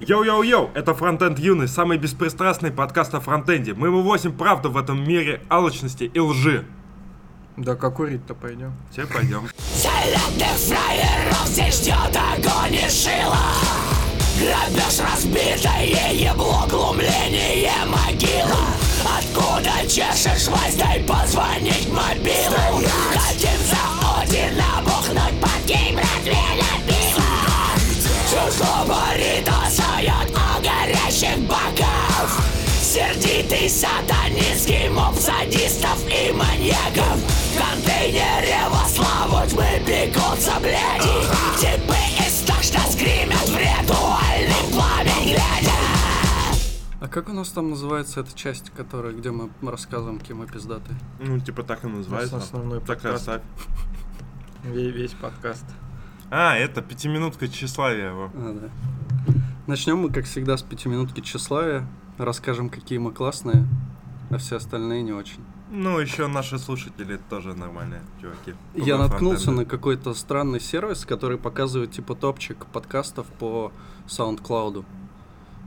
Йоу-йоу-йоу, это Фронтенд Юный, самый беспристрастный подкаст о фронтенде. Мы вывозим правду в этом мире алчности и лжи. Да как курить-то пойдем? Все пойдем. Залетных фраеров здесь ждет огонь и шило Грабеж разбитое ебло, глумление могила Откуда чешешь власть, дай позвонить мобилу Хотим за Одина бухнуть под гейм Ратвеля пиво Чувство борит, Сердитый сатанинский моб садистов и маньяков В контейнере во славу тьмы бегутся бляди Типы из так, что скримят в ритуальный пламень глядя А как у нас там называется эта часть, которая, где мы рассказываем, кем мы пиздаты? Ну, типа так и называется. У нас основной Так подкаст. оставь. Весь, весь подкаст. А, это пятиминутка тщеславия его. А, да. Начнем мы, как всегда, с пятиминутки тщеславия. Расскажем, какие мы классные, а все остальные не очень. Ну, еще наши слушатели тоже нормальные чуваки. Я Оба наткнулся фронтенда. на какой-то странный сервис, который показывает типа топчик подкастов по SoundCloud.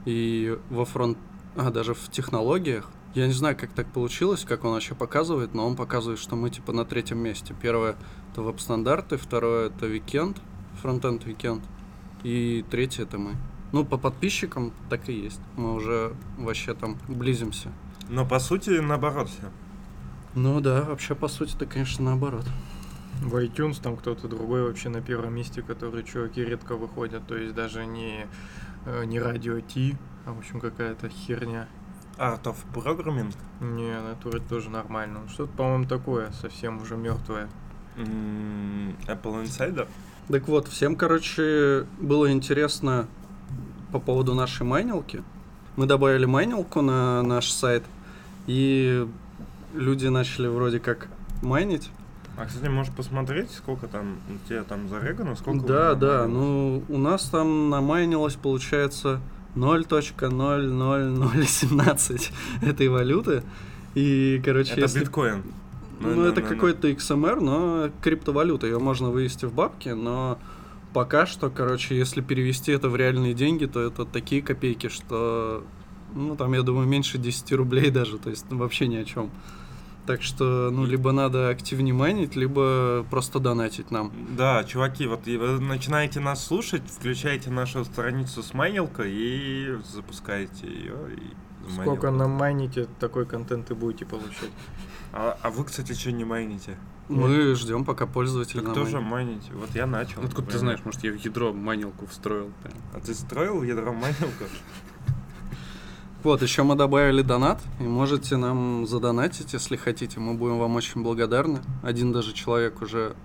И во фронт... А, даже в технологиях. Я не знаю, как так получилось, как он вообще показывает, но он показывает, что мы типа на третьем месте. Первое — это веб-стандарты, второе — это Weekend, фронтенд Weekend, и третье — это мы. Ну, по подписчикам так и есть. Мы уже вообще там близимся. Но по сути, наоборот все. Ну да, вообще, по сути, это, конечно, наоборот. В iTunes там кто-то другой вообще на первом месте, который чуваки редко выходят, то есть даже не, э, не радио Ти, а в общем какая-то херня. Art of Programming. Не, на это вроде тоже нормально. Ну, Что-то, по-моему, такое, совсем уже мертвое. Apple Insider. Так вот, всем, короче, было интересно по поводу нашей майнилки. Мы добавили майнилку на наш сайт, и люди начали вроде как майнить. А, кстати, можешь посмотреть, сколько там у тебя там зарегано, сколько да, да, ну у нас там намайнилось, получается, 0.00017 этой валюты. И, короче, Это если... биткоин. Ну, это какой-то XMR, но криптовалюта. Ее можно вывести в бабки, но пока что, короче, если перевести это в реальные деньги, то это такие копейки, что, ну, там, я думаю, меньше 10 рублей даже, то есть ну, вообще ни о чем. Так что, ну, либо надо активнее майнить, либо просто донатить нам. Да, чуваки, вот и вы начинаете нас слушать, включаете нашу страницу с майнилкой и запускаете ее. И Сколько замайнил. намайните, такой контент и будете получать. А, а вы, кстати, что не майните? Мы ждем, пока пользователь Так тоже майните. Вот я начал. Откуда ты знаешь, может, я в ядро майнилку встроил? прям. А ты строил ядро майнилку? Вот, еще мы добавили донат, и можете нам задонатить, если хотите. Мы будем вам очень благодарны. Один даже человек уже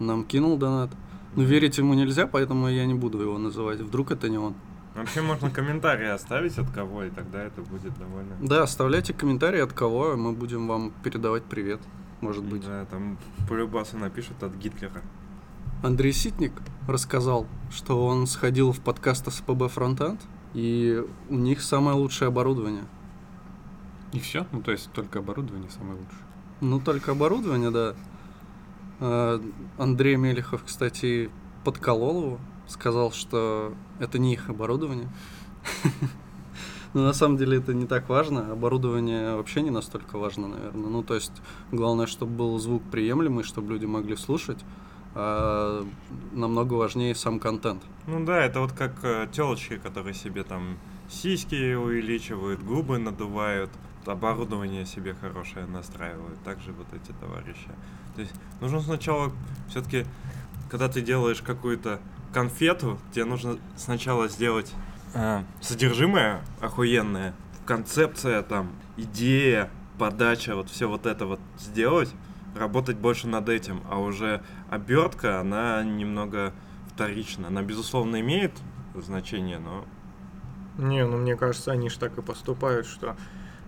нам кинул донат. Но верить ему нельзя, поэтому я не буду его называть. Вдруг это не он. Вообще можно комментарии оставить от кого, и тогда это будет довольно... Да, оставляйте комментарии от кого, мы будем вам передавать привет. Может быть. Да, там полюбасы напишут от Гитлера. Андрей Ситник рассказал, что он сходил в подкаст СПБ Фронтенд, и у них самое лучшее оборудование. И все? Ну, то есть только оборудование самое лучшее. Ну, только оборудование, да. А, Андрей Мелехов, кстати, подколол его. Сказал, что это не их оборудование. Но на самом деле это не так важно. Оборудование вообще не настолько важно, наверное. Ну, то есть, главное, чтобы был звук приемлемый, чтобы люди могли слушать. А намного важнее сам контент. Ну да, это вот как э, телочки, которые себе там сиськи увеличивают, губы надувают, оборудование себе хорошее настраивают. Также вот эти товарищи. То есть нужно сначала все-таки, когда ты делаешь какую-то конфету, тебе нужно сначала сделать э, содержимое охуенное, концепция там, идея, подача, вот все вот это вот сделать, работать больше над этим, а уже обертка, она немного вторична. Она, безусловно, имеет значение, но Не, ну мне кажется, они же так и поступают, что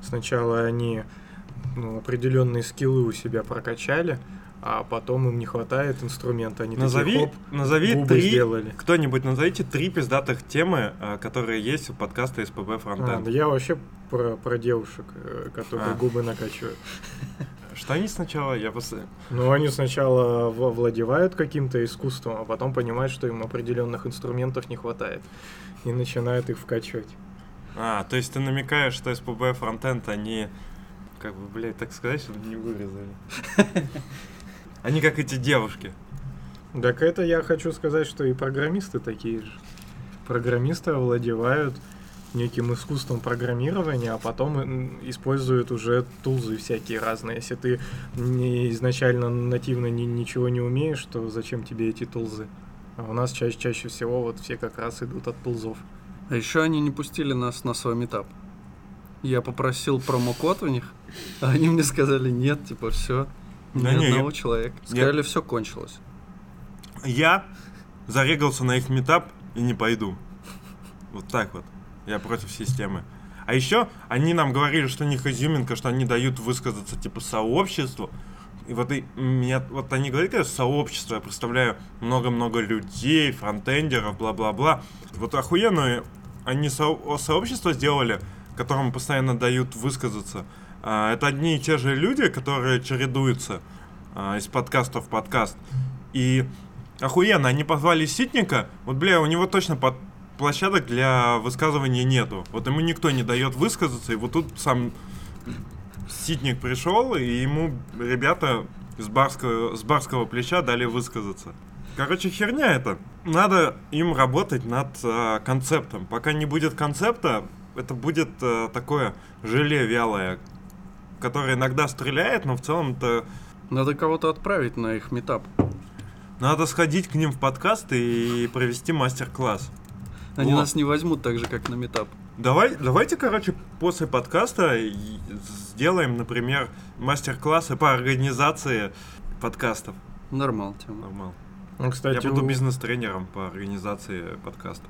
сначала они ну, определенные скиллы у себя прокачали, а потом им не хватает инструмента. Они назови, такие, хоп, назови губы три, сделали. кто-нибудь назовите три пиздатых темы, э, которые есть у подкаста СПБ А, Фронтенд. да я вообще про, про девушек, э, которые А. губы накачивают. Что они сначала, я просто... Ну, они сначала во- владевают каким-то искусством, а потом понимают, что им определенных инструментов не хватает. И начинают их вкачивать. А, то есть ты намекаешь, что СПБ фронтенд, они, как бы, блядь, так сказать, чтобы не вырезали. Они как эти девушки. Так это я хочу сказать, что и программисты такие же. Программисты овладевают неким искусством программирования, а потом используют уже тулзы всякие разные. Если ты не изначально нативно ни- ничего не умеешь, то зачем тебе эти тулзы? А у нас чаще, чаще всего вот все как раз идут от тулзов. А еще они не пустили нас на свой метап. Я попросил промокод у них, а они мне сказали нет, типа все. Ни Да не, одного я- человека. Сказали, все кончилось. Я зарегался на их метап и не пойду. Вот так вот. Я против системы. А еще они нам говорили, что у них изюминка, что они дают высказаться типа сообществу. И вот и меня, вот они говорят, конечно, сообщество, я представляю много-много людей, фронтендеров, бла-бла-бла. Вот охуенно они со- сообщество сделали, которому постоянно дают высказаться. А, это одни и те же люди, которые чередуются а, из подкаста в подкаст. И охуенно, они позвали Ситника, вот, бля, у него точно под площадок для высказывания нету. Вот ему никто не дает высказаться, и вот тут сам Ситник пришел, и ему ребята с барского, с барского плеча дали высказаться. Короче, херня это. Надо им работать над а, концептом. Пока не будет концепта, это будет а, такое желе вялое, которое иногда стреляет, но в целом это Надо кого-то отправить на их метап. надо сходить к ним в подкаст и провести мастер-класс. Они Вот. нас не возьмут так же, как на метап. Давай, давайте, короче, после подкаста сделаем, например, мастер-классы по организации подкастов. Нормал тема. Нормально. Ну, кстати, Я буду у- бизнес-тренером по организации подкастов.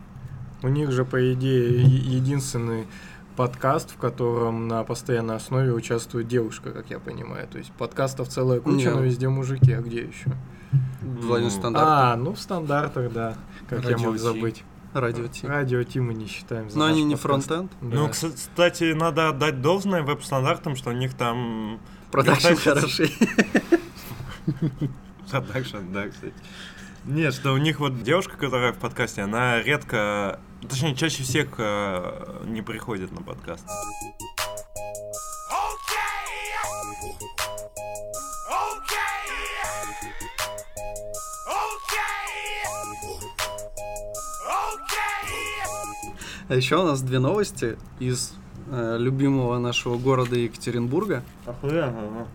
У них же, по идее, единственный подкаст, в котором на постоянной основе участвует девушка, как я понимаю. То есть подкастов целая куча, Не. но везде мужики, а где еще? Владимир Ну, Стандарт. А, ну в стандартах, да. Как я Радио мог Ти. забыть. Радио Ти. Радио Ти мы не считаем. за Но они не подкаст. фронтенд. Да. Ну, кс- кстати, надо отдать должное веб-стандартам, что у них там... Продакшн. хороший. Продакшн, да, кстати. Нет, что у них вот девушка, которая в подкасте, она редко, точнее, чаще всех э, не приходит на подкаст. А еще у нас две новости из э, любимого нашего города Екатеринбурга. Охуенно.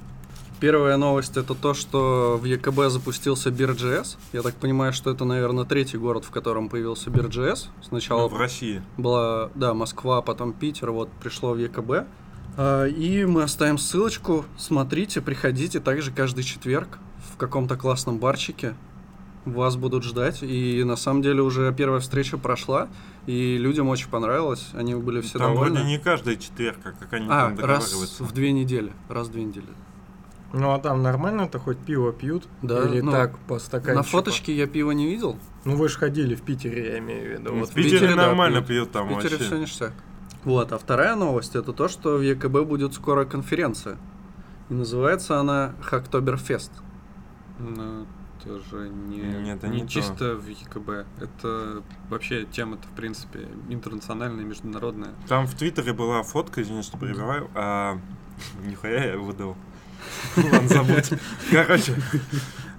Первая новость это то, что в ЕКБ запустился Бир.js. Я так понимаю, что это, наверное, третий город, в котором появился Бир.js. Сначала Ну, в России. была, да, Москва, потом Питер, вот пришло в ЕКБ. А, И мы оставим ссылочку. Смотрите, приходите также каждый четверг в каком-то классном барчике. Вас будут ждать. И на самом деле уже первая встреча прошла, и людям очень понравилось. Они были все там довольны. вроде не каждый четверг, а как они А, там раз договариваются. в две недели. Раз в две недели. Ну а там нормально-то хоть пиво пьют? Да, Или ну, так, по стаканчику? На фоточке я пива не видел. Ну вы же ходили в Питере, я имею в виду. Ну, Вот в Питере, Питере, да, нормально пьют. пьют там В Питере вообще. все ништяк. Вот, а вторая новость это то, что в ЕКБ будет скоро конференция. И называется она Хактоберфест. Ну, это же не, Нет, это не, не то. чисто в ЕКБ. Это вообще тема-то, в принципе, интернациональная, международная. Там в Твиттере была фотка, извини, что перебиваю, а... Нихуя я выдал. Ладно, забудь. Короче,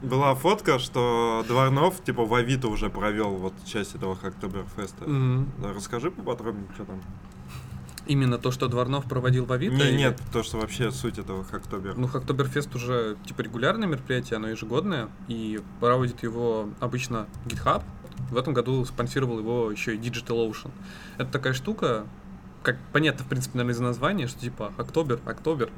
была фотка, что Дворнов, типа, в Авито уже провел вот часть этого Хактоберфеста. Да, расскажи поподробнее, что там. Именно то, что Дворнов проводил в Авито? Не, или- нет, то, что вообще суть этого Хактобер. Ну, Хактоберфест уже типа регулярное мероприятие, оно ежегодное, и проводит его обычно GitHub. В этом году спонсировал его еще и DigitalOcean. Это такая штука, как понятно, в принципе, наверное, из названия, что типа Октобер, Октобер.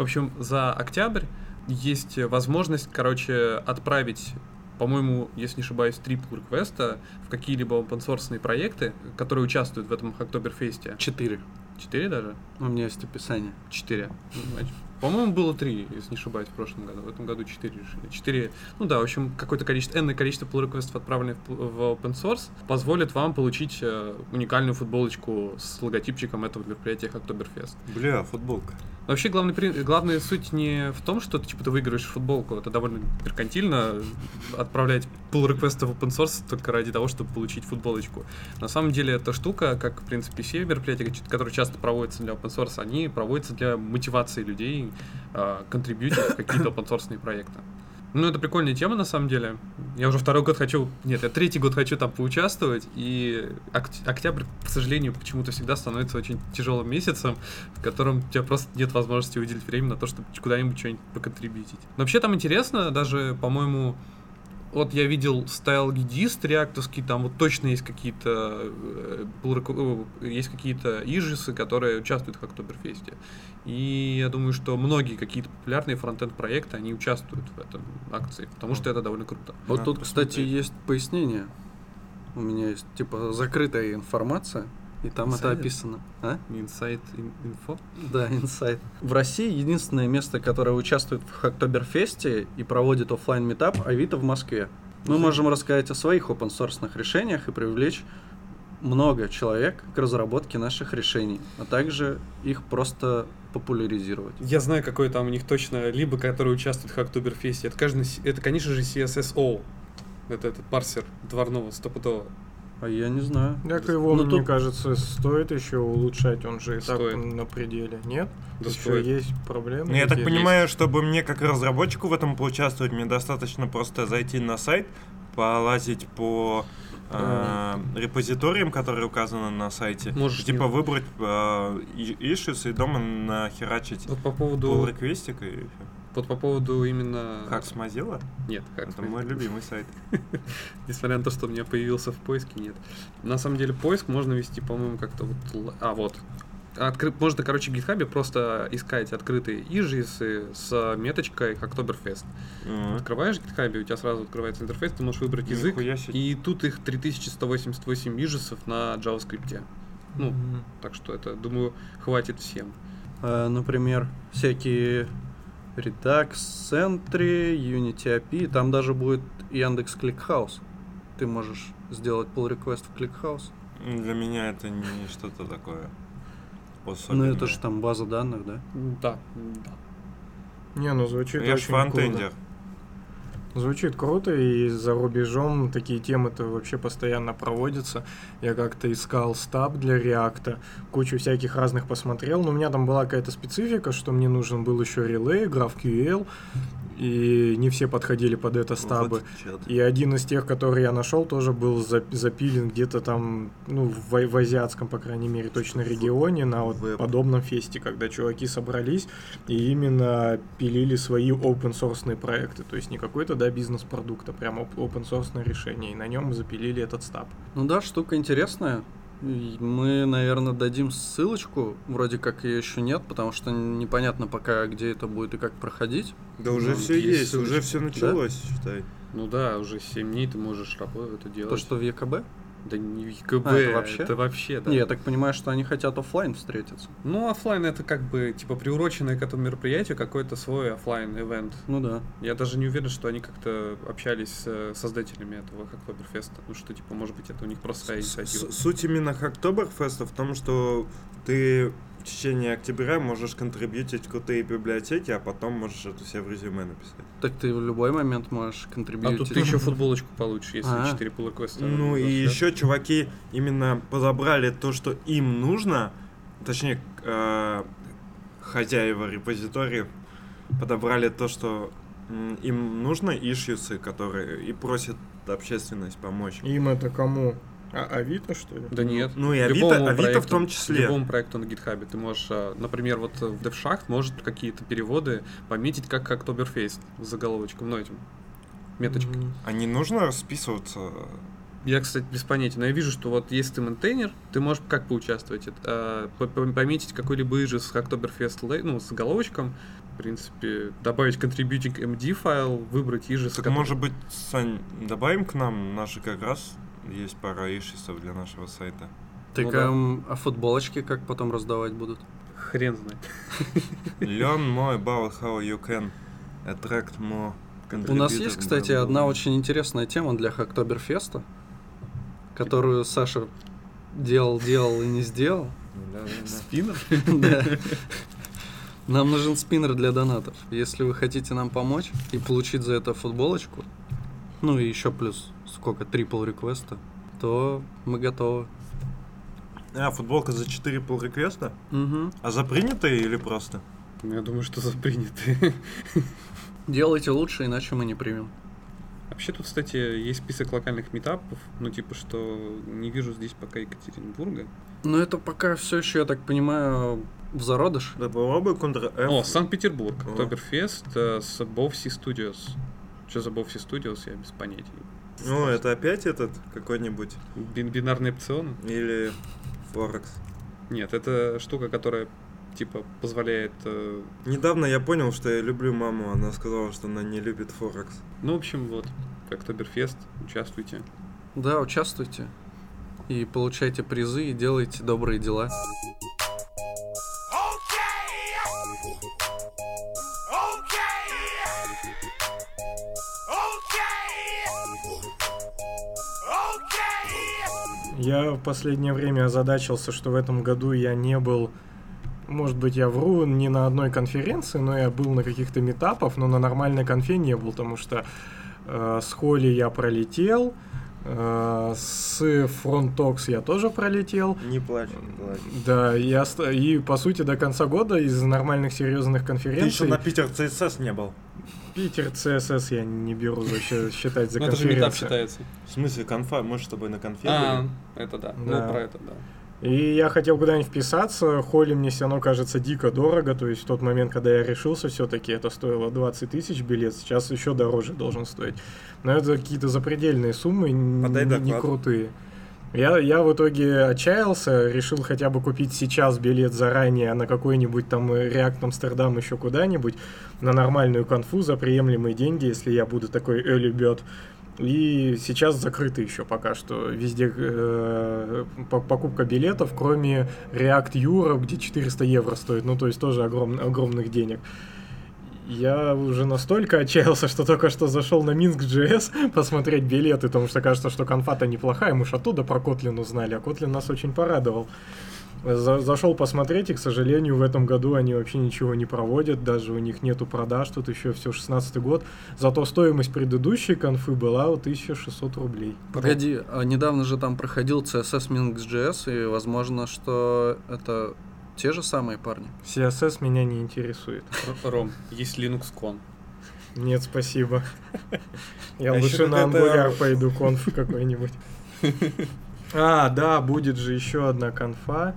В общем, за октябрь есть возможность, короче, отправить по-моему, если не ошибаюсь, три pull реквеста в какие-либо open проекты, которые участвуют в этом Октоберфесте. Четыре. Четыре даже? У меня есть описание. Четыре. Ну, По-моему, было три, если не ошибаюсь, в прошлом году. В этом году четыре решили. Четыре, ну да, в общем, какое-то количество, энное количество pull реквестов отправленных в, open source, позволит вам получить э, уникальную футболочку с логотипчиком этого мероприятия Октоберфест. Бля, футболка. Вообще, главный, главная суть не в том, что ты, типа, ты выигрываешь футболку. Это довольно меркантильно отправлять pull реквесты в open source только ради того, чтобы получить футболочку. На самом деле, эта штука, как, в принципе, все мероприятия, которые часто проводятся для open source, они проводятся для мотивации людей а, контрибьютить в какие-то open source проекты. Ну, это прикольная тема, на самом деле. Я уже второй год хочу... Нет, я третий год хочу там поучаствовать, и октя- октябрь, к сожалению, почему-то всегда становится очень тяжелым месяцем, в котором у тебя просто нет возможности уделить время на то, чтобы куда-нибудь что-нибудь поконтрибьютить. Но вообще там интересно, даже, по-моему, вот я видел style guidist реактовский, там вот точно есть какие-то э, э, есть какие-то issues -ы, которые участвуют в Хактоберфесте. И я думаю, что многие какие-то популярные фронтенд проекты, они участвуют в этом акции, потому что это довольно круто. Вот Надо тут, кстати, есть пояснение. У меня есть, типа, закрытая информация, и там это Инсайдер? описано. А? Inside in- info. Да, инсайд. В России единственное место, которое участвует в Хактоберфесте и проводит offline meetup Авито в Москве. Мы можем рассказать о своих open source решениях и привлечь много человек к разработке наших решений, а также их просто популяризировать. Я знаю, какой там у них точно, либо который участвует в Октоберфесте. Это, каждый, это, конечно же, CSSO. Это этот парсер дворного стопудово. А я не знаю. Так его, Ну, мне тут- кажется, стоит еще улучшать, он же и так Стоит. на пределе. Нет? Да Еще стоит. есть проблемы. Ну, я так понимаю, чтобы мне как разработчику в этом поучаствовать, мне достаточно просто зайти на сайт, полазить по э, репозиториям, которые указаны на сайте, Можешь типа не- выбрать э, и- issues и дома нахерачить Вот по pull поводу, реквестик и всё. Вот по поводу именно... Как Mozilla? Нет, как Это мой любимый сайт. Несмотря на то, что у меня появился в поиске, нет. На самом деле поиск можно вести, по-моему, как-то вот... А, вот. Откры- Можно, короче, в GitHub просто искать открытые ижисы с меточкой Октоберфест. Мгм. Открываешь GitHub, у тебя сразу открывается интерфейс, ты можешь выбрать язык, и тут их 3188 ижисов на JavaScript. Ну, Мгм. так что это, думаю, хватит всем. А, например, всякие Redux, Sentry, Unity API, там даже будет Яндекс ClickHouse. Ты можешь сделать pull request в ClickHouse. Для меня это не что-то такое. Ну особенное. это же там база данных, да? Да, да. Не, ну звучит Я очень круто. фронтендер. Звучит круто, и за рубежом такие темы-то вообще постоянно проводятся. Я как-то искал стаб для реакта, кучу всяких разных посмотрел, но у меня там была какая-то специфика, что мне нужен был еще релей, GraphQL, и не все подходили под это стабы. Вот. И один из тех, который я нашел, тоже был за- запилен где-то там, ну, в, в азиатском, по крайней мере, точно регионе, на вот Веб. подобном фесте, когда чуваки собрались и именно пилили свои open source проекты. То есть не какой-то, да, бизнес-продукт, а прям open source решение. И на нем запилили этот стаб. Ну да, штука интересная. Мы, наверное, дадим ссылочку. Вроде как ее еще нет, потому что непонятно пока, где это будет и как проходить. Да уже Ну, все есть есть, ссылочка. уже все началось, считай. Ну да, уже 7 дней ты можешь работать, это делать. То, что в ЕКБ? Да не в ЕКБ, А, это вообще? это вообще, да. Не, я так понимаю, что они хотят оффлайн встретиться. Ну, оффлайн это как бы, типа, приуроченное к этому мероприятию какой-то свой offline event Ну да. Я даже не уверен, что они как-то общались с э, создателями этого Хактоберфеста. Ну, что, типа, может быть, это у них просто своя инициатива. Суть именно Хактоберфеста в том, что ты в течение октября можешь контрибьютить крутые библиотеки, а потом можешь это все в резюме написать. Так ты в любой момент можешь А контрибьютить. тут ты еще футболочку получишь, если А. 4 pull. Ну и еще чуваки именно подобрали то, что им нужно, точнее, э, хозяева репозиториев подобрали то, что им нужно, ишьюсы, которые и просят общественность помочь. Им это кому? А Авито, что ли? Да нет. Ну и Авито, Любому Авито в проекту- том числе. Любому проекту на GitHub ты можешь, а, например, вот э, в DevSchacht может какие-то переводы пометить как Hacktoberfest с заголовочком, ну этим, меточкой. А не нужно расписываться? Я, кстати, без понятия, но я вижу, что вот если ты maintainer, ты можешь как поучаствовать? Это, а, по- по- пометить какой-либо issue с Hacktoberfest, ну, с заголовочком, в принципе, добавить contributing MD файл, выбрать issue, Так, которым- может быть, Сань, добавим к нам наши как раз есть пара ишисов для нашего сайта. Так Ну да. эм, а футболочки как потом раздавать будут? Хрен знает. Learn more about how you can attract more У нас есть, кстати, одна очень интересная тема для Хактоберфеста, которую Саша делал, делал и не сделал. Да-да-да. Спиннер? Да. Нам нужен спиннер для донатов. Если вы хотите нам помочь и получить за это футболочку, ну и еще плюс сколько, трипл реквеста, то мы готовы. А, футболка за 4 pull реквеста? Угу. А за принятые или просто? Ну, Я думаю, что за принятые. Делайте лучше, иначе мы не примем. Вообще тут, кстати, есть список локальных метапов, ну типа, что не вижу здесь пока Екатеринбурга. Но это пока все еще, я так понимаю, в зародыш. Да попробуй Ctrl-F. О, Санкт-Петербург. Октоберфест э, с Bovsi Studios. Что за Bovsi Studios, я без понятия. Ну, это опять этот какой-нибудь? Бин- бинарные опционы? Или Форекс? Нет, это штука, которая типа позволяет... э, Недавно я понял, что я люблю маму. Она сказала, что она не любит Форекс. Ну, в общем, вот, Октоберфест, участвуйте. Да, участвуйте. И получайте призы и делайте добрые дела. Я в последнее время озадачился, что в этом году я не был, может быть, я вру, не на одной конференции, но я был на каких-то метапах, но на нормальной конфе не был, потому что э, с Холли я пролетел, э, с Frontox я тоже пролетел. Не плачь, не плачь. Да, оста- и по сути до конца года из нормальных серьезных Ты еще конференций на Питер ЦСС не был. Питер ЦСС я не беру вообще считать за Ну, это же метап конференцию. считается. В смысле, конфа? Мы же с тобой на конфе А, это да. Ну, про это да. И я хотел куда-нибудь вписаться, холли мне все равно кажется дико дорого, то есть в тот момент, когда я решился, все-таки это стоило 20 тысяч билет, сейчас еще дороже должен стоить. Но это какие-то запредельные суммы, Подай не, крутые. Я, я в итоге отчаялся, решил хотя бы купить сейчас билет заранее на какой-нибудь там э, React Амстердам еще куда-нибудь, на нормальную конфу за приемлемые деньги, если я буду такой early. И сейчас закрыты еще пока что везде э, по- покупка билетов, кроме React Europe, где 400 евро стоит, ну то есть тоже огром- огромных денег. Я уже настолько отчаялся, что только что зашел на Minsk.js посмотреть билеты, потому что кажется, что конфа-то неплохая, мы ж оттуда про Kotlin узнали, а Kotlin нас очень порадовал. За- зашел посмотреть, и, к сожалению, в этом году они вообще ничего не проводят, даже у них нету продаж, тут еще все 16 год. Зато стоимость предыдущей конфы была вот 1600 рублей. Погоди, а недавно же там проходил CSS-Minsk-JS, и возможно, что это те же самые парни. CSS меня не интересует. Ром, есть Linux Con. Нет, спасибо. Я А лучше на Angular пойду конф какой-нибудь. А, да, будет же еще одна конфа.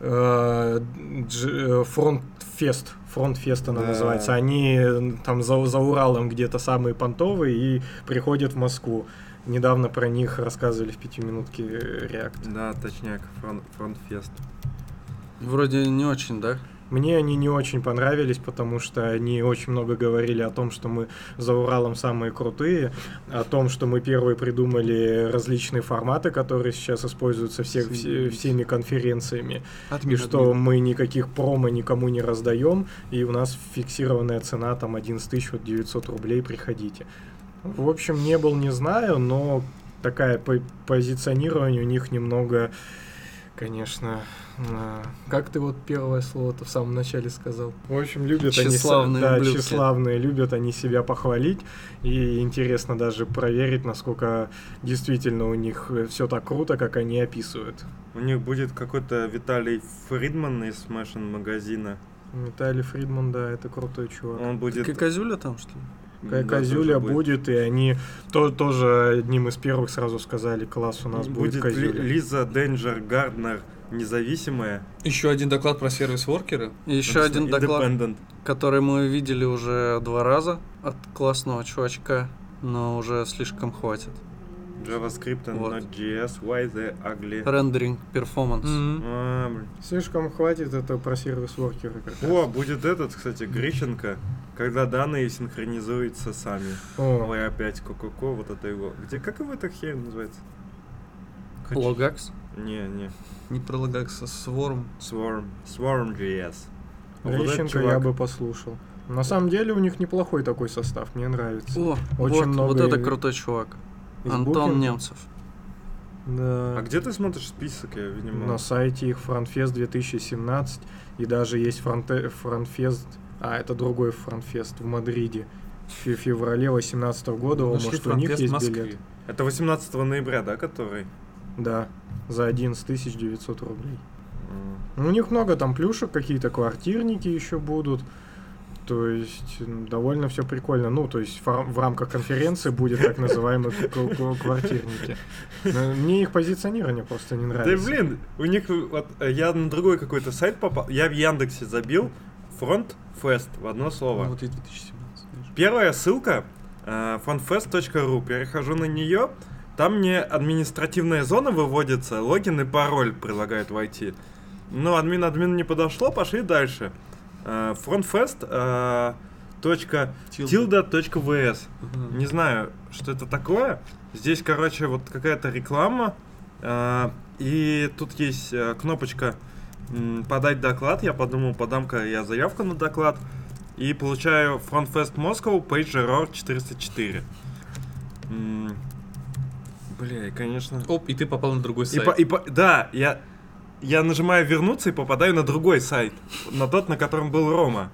Э, э, FrontFest. FrontFest она Да. называется. Они там за, за Уралом где-то самые понтовые и приходят в Москву. Недавно про них рассказывали в пятиминутке э, React. Да, точняк, фрон- FrontFest. Вроде не очень, да? Мне они не очень понравились, потому что они очень много говорили о том, что мы за Уралом самые крутые, о том, что мы первые придумали различные форматы, которые сейчас используются всех, все- всеми конференциями, и что мы никаких промо никому не раздаем, и у нас фиксированная цена там 11 тысяч, вот 900 рублей, приходите. В общем, не был, не знаю, но такая по- позиционирование у них немного, конечно, как ты вот первое слово-то в самом начале сказал? В общем, любят они, Тщеславные да, ублюдки. тщеславные, любят они себя похвалить, и интересно даже проверить, насколько действительно у них все так круто, как они описывают. У них будет какой-то Виталий Фридман из Smashing магазина. Виталий Фридман, да, это крутой чувак. Он будет... Как и Козюля там, что ли? Ка- да, Козюля тоже будет, и они то, тоже одним из первых сразу сказали, класс у нас будет, Будет Козюля. Ли- Лиза Денджер Гарднер независимая. Еще один доклад про сервис-воркеры. Еще один доклад, который мы видели уже два раза от классного чувачка, но уже слишком хватит. JavaScript and Вот. Node.js. Why the ugly? Рендеринг перформанс. А, блин. Слишком хватит это про сервис-воркеры. О, будет этот, кстати, Грищенко, когда данные синхронизуются сами. О, Ой, опять ко вот это его. Где, как его эта херь называется? Хочу- Logux. Не, не. Не про Logux, а Swarm. Swarm. Swarm.js. Вот Грищенко я чувак- бы послушал. На самом деле у них неплохой такой состав, мне нравится. О, Очень вот, много вот это крутой чувак. Из Антон Booking а. Немцев. Да. А где ты смотришь список, я, видимо... На сайте их FrontFest 2017, и даже есть фронте, FrontFest, а это другой FrontFest в Мадриде в фе- феврале 2018 года, о, Нашли может у них есть билет. Это 18 ноября, да, который? Да, за 11 900 рублей. Ну, у них много там плюшек, какие-то квартирники еще будут. То есть довольно все прикольно. Ну, то есть в рамках конференции будет так называемые к- квартирники. Но Мне их позиционирование просто не Да нравится. блин, у них вот э, я на другой какой-то сайт попал. Я в Яндексе забил фронт фест в одно слово. Ну, вот и 2017. знаешь. Первая ссылка э, frontfest.ru. Перехожу на нее. Там мне административная зона выводится, логин и пароль предлагают войти. Ну, админ админ не подошло, пошли дальше. Э, frontfest э, точка tilda.vs. Ага. Не знаю, что это такое. Здесь, короче, вот какая-то реклама. э, и тут есть э, кнопочка подать доклад. Я подумал, подам-ка я заявку на доклад. И получаю FrontFest Moscow Page Error 404. Бля, и, конечно... Оп, и ты попал на другой И сайт. по- и по- да, я, я нажимаю вернуться и попадаю на другой сайт. На тот, на котором был Рома.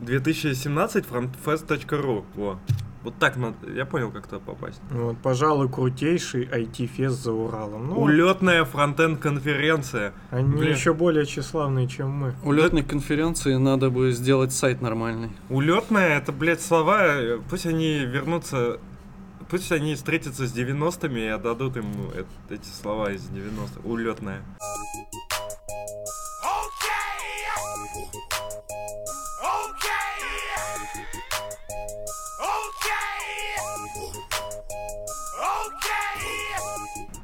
2017 frontfest.ru. Во. Вот так надо. Я понял, как туда попасть. Вот, пожалуй, крутейший IT-фест за Уралом. Ну, Улетная фронтенд конференция. они блин. еще более тщеславные, чем мы. Улетной конференции надо бы сделать сайт нормальный. Улетная это, блядь, слова. э, Пусть они вернутся. Пусть они встретятся с 90-ми и отдадут им эти слова из 90-х. Улетная.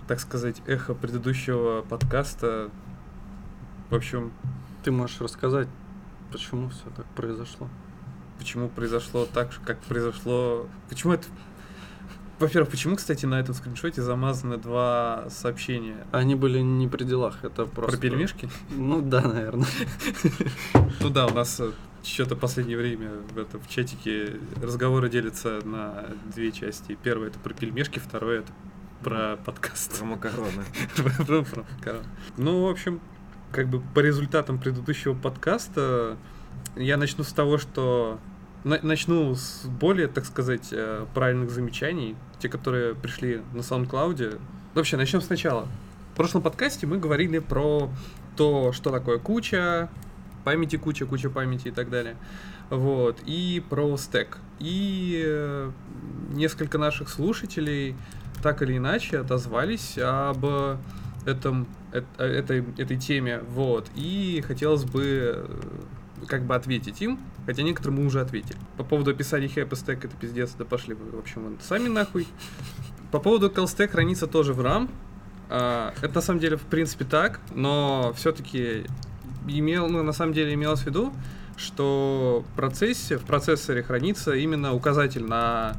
Так сказать, эхо предыдущего подкаста. В общем, Ты можешь рассказать, почему все так произошло? почему произошло так, как произошло... Почему это... Во-первых, почему, кстати, на этом скриншоте замазаны два сообщения? Они были не при делах, это просто... Про пельмешки? Ну да, наверное. Ну да, у нас что-то последнее время в, это, в чатике разговоры делятся на две части. Первое это про пельмешки, второе это про подкаст. Про макароны. Про- макароны. Ну, в общем, как бы по результатам предыдущего подкаста я начну с того, что начну с более, так сказать, э, правильных замечаний, те, которые пришли на SoundCloud. Вообще, начнем сначала. В прошлом подкасте мы говорили про то, что такое куча, памяти куча, куча памяти и так далее. Вот, и про стек. И э, несколько наших слушателей так или иначе отозвались об этом, эт- э, этой, этой теме, вот, и хотелось бы как бы ответить им, хотя некоторым мы уже ответили. По поводу описания стек это пиздец, да пошли вы, в общем, вон сами нахуй. По поводу CalStack хранится тоже в RAM. А, Это на самом деле в принципе так, но все-таки имел, ну, на самом деле имелось в виду, что в процессе, в процессоре хранится именно указатель на,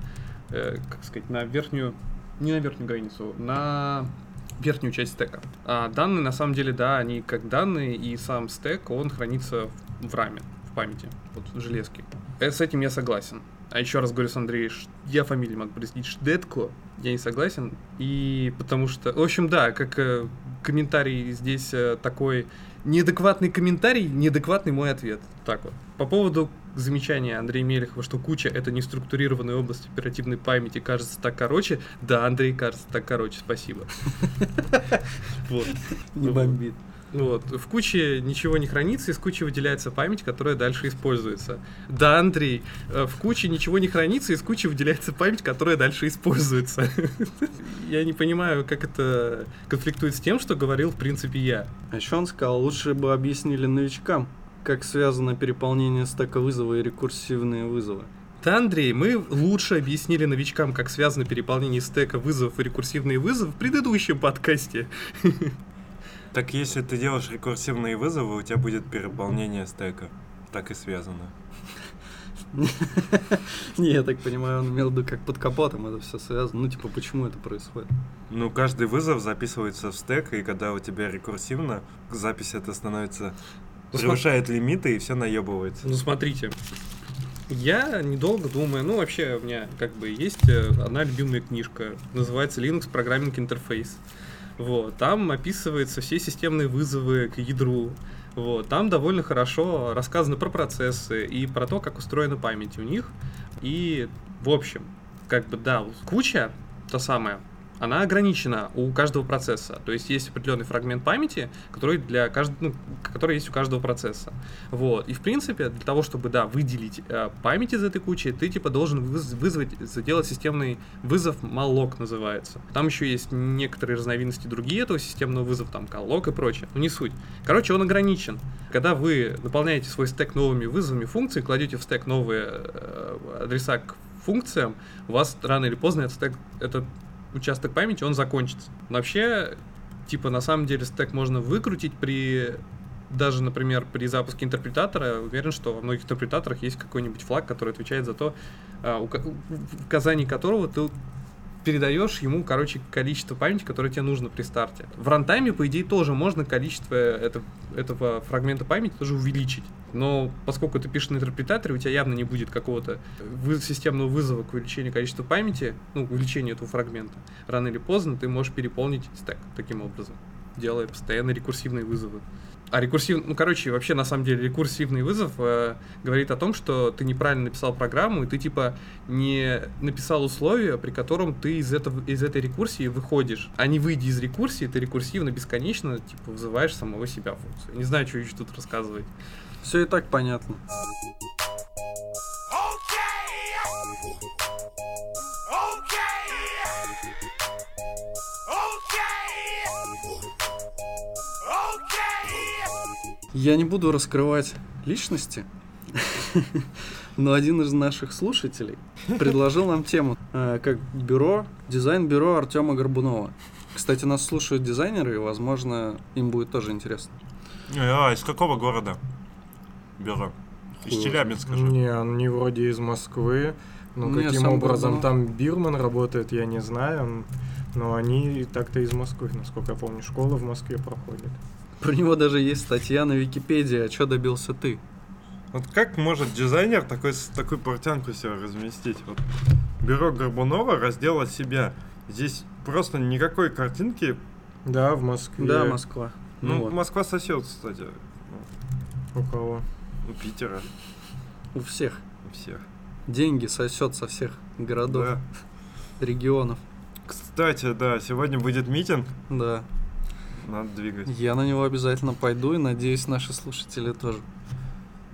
э, как сказать, на верхнюю, не на верхнюю границу, на верхнюю часть стека. А данные, на самом деле, да, они как данные, и сам стек, он хранится в раме, в памяти, вот в железке. Э, С этим я согласен. А еще раз говорю с Андреем, я фамилию могу произнести Шдетко, я не согласен. И потому что, в общем, да, как э, комментарий здесь э, такой неадекватный комментарий, неадекватный мой ответ. Так вот. По поводу замечания Андрея Мелехова, что куча это не структурированная область оперативной памяти, кажется так короче. Да, Андрей, кажется так короче, спасибо. Вот. Не бомбит. Вот. В куче ничего не хранится, из кучи выделяется память, которая дальше используется. Да, Андрей, э, в куче ничего не хранится, из кучи выделяется память, которая дальше используется. Я не понимаю, как это конфликтует с тем, что говорил, в принципе, я. А еще он сказал, лучше бы объяснили новичкам, как связано переполнение стека вызова и рекурсивные вызовы. Да, Андрей, мы лучше объяснили новичкам, как связано переполнение стека вызовов и рекурсивные вызовы в предыдущем подкасте. Так если ты делаешь рекурсивные вызовы, у тебя будет переполнение стека. Так и связано. Не, я так понимаю, он имел в виду, как под капотом это все связано. Ну, типа, почему это происходит? Ну, каждый вызов записывается в стек, и когда у тебя рекурсивно, запись это становится... Превышает лимиты, и все наебывается. Ну, смотрите. Я недолго думаю, ну, вообще, у меня как бы есть э, одна любимая книжка, называется Linux Programming Interface. Вот, там описываются все системные вызовы к ядру. Вот, там довольно хорошо рассказано про процессы и про то, как устроена память у них. И, в общем, как бы, да, куча, то самое, она ограничена у каждого процесса. То есть есть определенный фрагмент памяти, который, для кажд... ну, который есть у каждого процесса. Вот. И в принципе, для того, чтобы да, выделить э, память из этой кучи, ты типа должен выз- вызвать, сделать системный вызов malloc называется. Там еще есть некоторые разновидности другие этого системного вызова, там calloc и прочее. Но не суть. Короче, он ограничен. Когда вы наполняете свой стек новыми вызовами функций, кладете в стек новые э, адреса к функциям, у вас рано или поздно этот, стек, этот участок памяти, он закончится. Вообще, типа, на самом деле стек можно выкрутить при даже, например, при запуске интерпретатора, уверен, что во многих интерпретаторах есть какой-нибудь флаг, который отвечает за то, а, ука- в указании которого ты передаешь ему, короче, количество памяти, которое тебе нужно при старте. В рантайме, по идее, тоже можно количество это- этого фрагмента памяти тоже увеличить. Но поскольку ты пишешь на интерпретаторе, у тебя явно не будет какого-то системного вызова к увеличению количества памяти, ну, к увеличению этого фрагмента. Рано или поздно ты можешь переполнить стек таким образом, делая постоянно рекурсивные вызовы. А рекурсив, ну, короче, вообще, на самом деле, рекурсивный вызов э, говорит о том, что ты неправильно написал программу, и ты, типа, не написал условия, при котором ты из, этого, из этой рекурсии выходишь. А не выйдя из рекурсии, ты рекурсивно, бесконечно, типа, вызываешь самого себя функцию. Не знаю, что еще тут рассказывать. Все и так понятно. Я не буду раскрывать личности, но один из наших слушателей предложил нам тему э, как бюро, дизайн-бюро Артема Горбунова. Кстати, нас слушают дизайнеры, и, возможно, им будет тоже интересно. А, из какого города? Бюро. Из Челябинска же. Не, они вроде из Москвы. Ну, Не, каким образом Горбунов. там Бирман работает, я не знаю. Но они так-то из Москвы, насколько я помню, школа в Москве проходит. Про него даже есть статья на Википедии, а что добился ты? Вот как может дизайнер такой, такую портянку себе разместить? Вот бюро Горбунова, раздел от себя. Здесь просто никакой картинки. Да, в Москве. Да, Москва. Ну, вот. Москва сосет, кстати. У кого? У Питера. У всех. У всех. Деньги сосет со всех городов, Да. регионов. Кстати, да, сегодня будет митинг. Да. Надо двигать. Я на него обязательно пойду и надеюсь, наши слушатели тоже.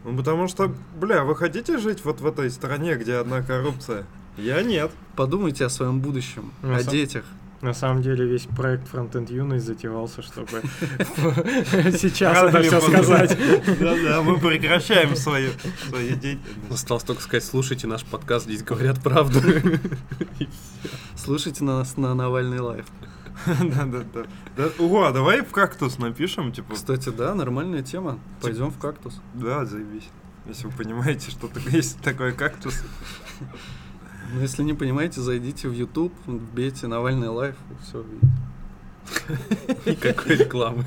Ну, потому что, бля, вы хотите жить вот в этой стране, где одна коррупция? Я нет. Подумайте о своем будущем, Ну, о сам- детях. На самом деле весь проект Frontend Юность затевался, чтобы сейчас это все сказать. Да-да, мы прекращаем свою, свою деятельность. Осталось только сказать, слушайте наш подкаст, здесь говорят правду. Слушайте нас на Навальный Live. Да-да-да. Да, Ого, давай в кактус напишем, типа, Кстати, да, нормальная тема. Пойдем в кактус. да, заебись. Если вы понимаете, что есть такой кактус. Ну, если не понимаете, зайдите в YouTube, вбейте Навальный Live и все Никакой рекламы.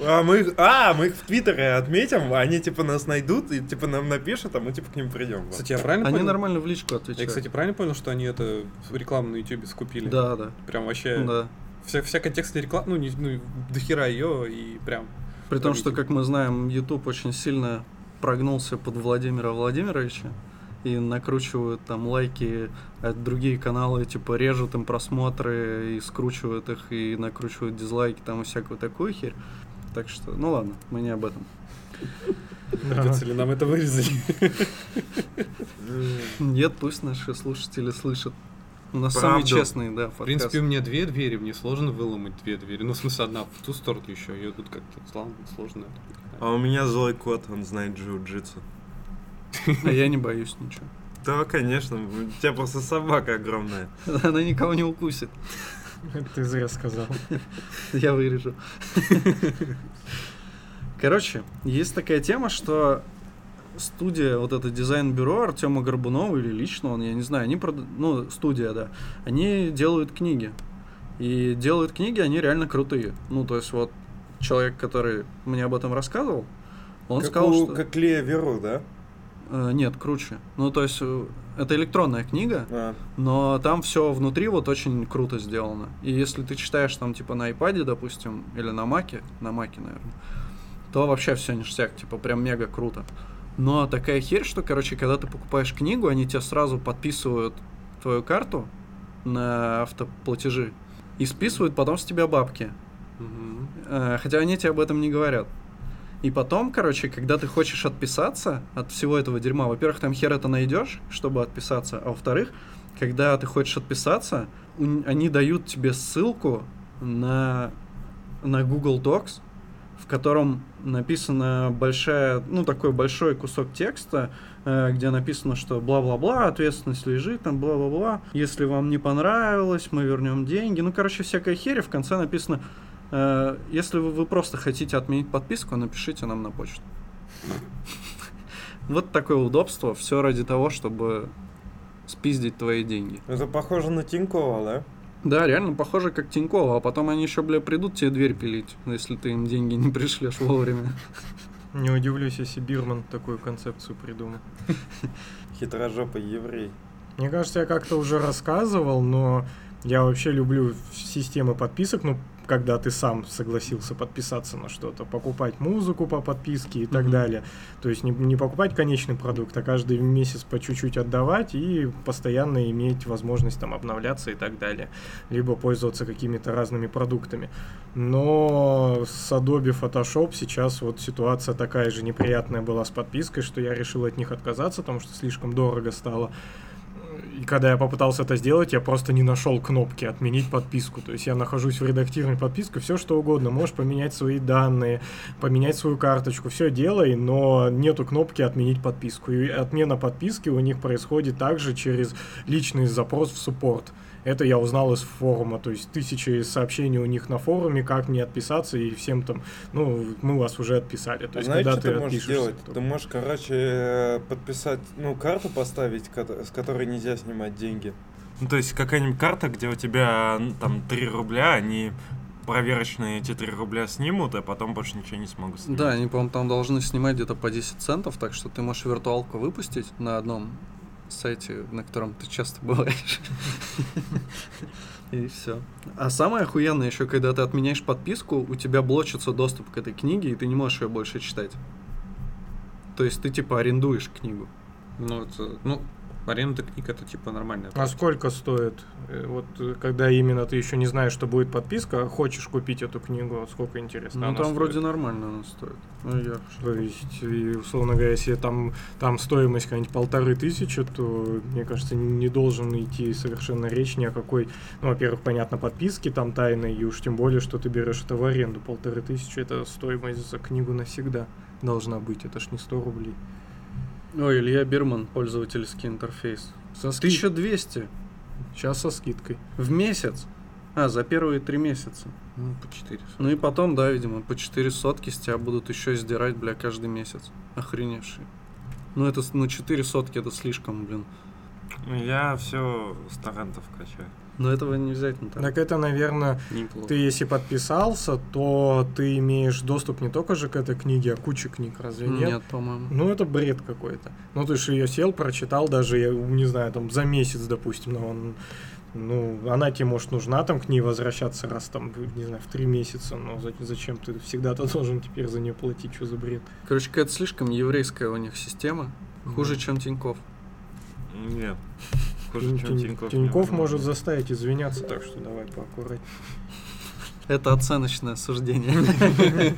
А мы, их- а, мы их в Твиттере отметим, они типа нас найдут и типа нам напишут, а мы типа к ним придем. Кстати, я правильно Они понял? нормально в личку Я, отвечают. кстати, правильно понял, что они это рекламу на YouTube скупили? Да, да. Прям вообще Да. вся, вся контекстная реклама, ну, не, ну, дохера ее и прям... При том, что, как мы знаем, YouTube очень сильно прогнулся под Владимира Владимировича и накручивают там лайки, а другие каналы типа режут им просмотры и скручивают их и накручивают дизлайки там и всякую такую херь. Так что, ну ладно, мы не об этом. Придется ли нам это вырезать? Нет, пусть наши слушатели слышат. У нас Правду. самый честный, да, В принципе, у меня две двери, мне сложно выломать две двери. Ну, в смысле, одна в ту сторону еще, ее тут как-то сложно. А у меня злой кот, он знает джиу-джитсу. А я не боюсь ничего. Да, конечно, у тебя просто собака огромная. Она никого не укусит. Ты зря сказал. Я вырежу. Короче, есть такая тема, что студия, вот это дизайн-бюро Артема Горбунова или лично он, я не знаю, они, прод- ну, студия, да, они делают книги. И делают книги, они реально крутые. Ну, то есть вот человек, который мне об этом рассказывал, он как сказал, у- что... Как Лея Веру, да? Э, нет, круче. Ну, то есть, э, это электронная книга, А, но там все внутри вот очень круто сделано. И если ты читаешь там типа на iPad, допустим, или на Маке, на Маке, наверное, то вообще все ништяк, типа прям мега круто. Но такая херь, что, короче, когда ты покупаешь книгу, они тебе сразу подписывают твою карту на автоплатежи и списывают потом с тебя бабки. Э, Хотя они тебе об этом не говорят. И потом, короче, когда ты хочешь отписаться от всего этого дерьма, во-первых, там хер это найдешь, чтобы отписаться, а во-вторых, когда ты хочешь отписаться, они дают тебе ссылку на, на Google Docs, в котором написано большая, ну такой большой кусок текста, э, где написано, что бла-бла-бла, ответственность лежит, там бла-бла-бла. Если вам не понравилось, мы вернем деньги. Ну, короче, всякая херь. В конце написано, если вы, вы просто хотите отменить подписку, напишите нам на почту. Вот такое удобство. Все ради того, чтобы спиздить твои деньги. Это похоже на Тинькова, да? Да, реально похоже как Тинькова, а потом они еще, бля, придут тебе дверь пилить, если ты им деньги не пришлешь вовремя. Не удивлюсь, если Бирман такую концепцию придумал. Хитрожопый еврей. Мне кажется, я как-то уже рассказывал, но я вообще люблю системы подписок, ну, когда ты сам согласился подписаться на что-то, покупать музыку по подписке и так Мгм. далее. То есть не, не покупать конечный продукт, а каждый месяц по чуть-чуть отдавать и постоянно иметь возможность там обновляться и так далее. Либо пользоваться какими-то разными продуктами. Но с Adobe Photoshop сейчас вот ситуация такая же неприятная была с подпиской, что я решил от них отказаться, потому что слишком дорого стало. И когда я попытался это сделать, я просто не нашел кнопки «Отменить подписку». То есть я нахожусь в редактировании подписки, все что угодно. Можешь поменять свои данные, поменять свою карточку, все делай, но нету кнопки «Отменить подписку». И отмена подписки у них происходит также через личный запрос в суппорт. Это я узнал из форума, то есть тысячи сообщений у них на форуме, как мне отписаться, и всем там, ну, мы вас уже отписали. То есть, Знаешь, когда что ты можешь сделать? то- Ты можешь, короче, э, подписать, ну, карту поставить, с которой нельзя снимать деньги. Ну, то есть какая-нибудь карта, где у тебя ну, там 3 рубля, они проверочные эти 3 рубля снимут, а потом больше ничего не смогут снимать. Да, они, по-моему, там должны снимать где-то по 10 центов, так что ты можешь виртуалку выпустить на одном сайте, на котором ты часто бываешь. И все. А самое охуенное еще, когда ты отменяешь подписку, у тебя блочится доступ к этой книге, и ты не можешь ее больше читать. То есть ты типа арендуешь книгу. Ну, это, ну, аренда книг это типа нормальная. А сколько стоит? Э, Вот э, когда именно ты еще не знаешь, что будет подписка, а хочешь купить эту книгу, вот сколько интересно? Ну она там стоит? вроде нормально она стоит. Ну, я То есть, и, условно говоря, если там, там стоимость какая-нибудь полторы тысячи, то, мне кажется, не должен идти совершенно речь ни о какой, ну, во-первых, понятно, подписки там тайной, и уж тем более, что ты берешь это в аренду. Полторы тысячи – это стоимость за книгу навсегда должна быть, это ж не 100 рублей. Ой, Илья Бирман, пользовательский интерфейс. Со скид- 1200 Сейчас со скидкой. в месяц. А, за первые три месяца. Ну, по 4. Ну и потом, да, видимо, по 4 сотки с тебя будут еще сдирать, бля, каждый месяц. Охреневшие. Ну это, с- ну 4 сотки это слишком, блин. Ну, Я все с торрентов качаю. Но этого не взять на Так это, наверное, Неплохо. ты если подписался, то ты имеешь доступ не только же к этой книге, а куче книг, разве нет? Нет, по-моему. Ну, это бред какой-то. Ну, ты же ее сел, прочитал даже, я не знаю, там, за месяц, допустим, но он, ну, она тебе, может, нужна там к ней возвращаться раз там, не знаю, в три месяца, но за- зачем ты всегда-то должен теперь за нее платить, что за бред? Короче, какая-то слишком еврейская у них система. Хуже, чем Тиньков. Нет. Хуже, чем Тин- Тинькофф. Тинькофф не может заставить извиняться, так что давай поаккуратнее. Это оценочное суждение.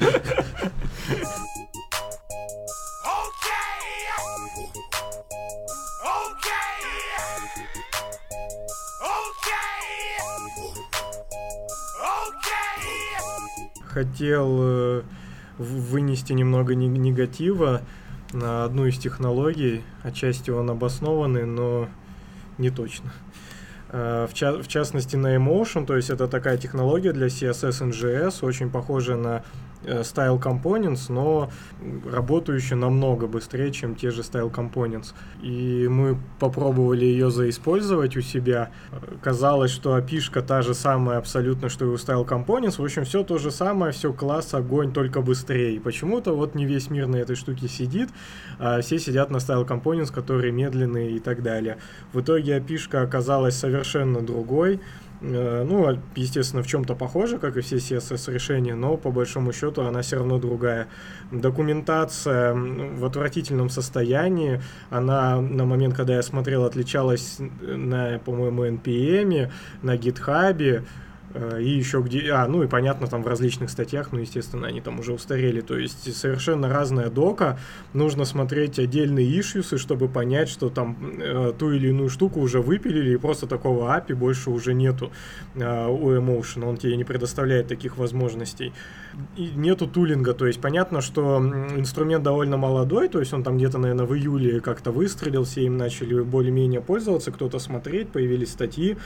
Хотел э, вынести немного не- негатива на одну из технологий, отчасти он обоснованный, но не точно. Э, В, ча- в частности, на Emotion, то есть это такая технология для CSS NGS, очень похожая на Style Components, но работающая намного быстрее, чем те же Style Components. И мы попробовали ее заиспользовать у себя. Казалось, что API та же самая абсолютно, что и у Style Components. В общем, все то же самое, все класс, огонь, только быстрее. Почему-то вот не весь мир на этой штуке сидит, а все сидят на Style Components, которые медленные и так далее. В итоге API оказалась совершенно другой. Э, ну, естественно, в чем-то похожа, как и все CSS-решения, но по большому счету она все равно другая. Документация в отвратительном состоянии, она на момент, когда я смотрел, отличалась на, по-моему, NPM, на GitHub, Э, и еще где... А, ну и понятно, там в различных статьях, ну, естественно, они там уже устарели. То есть совершенно разная дока. Нужно смотреть отдельные ишьюсы, чтобы понять, что там э, ту или иную штуку уже выпилили, и просто такого API больше уже нету э, у Emotion. Он тебе не предоставляет таких возможностей. И нету тулинга, то есть понятно, что инструмент довольно молодой, то есть он там где-то, наверное, в июле как-то выстрелил, все им начали более-менее пользоваться, кто-то смотреть, появились статьи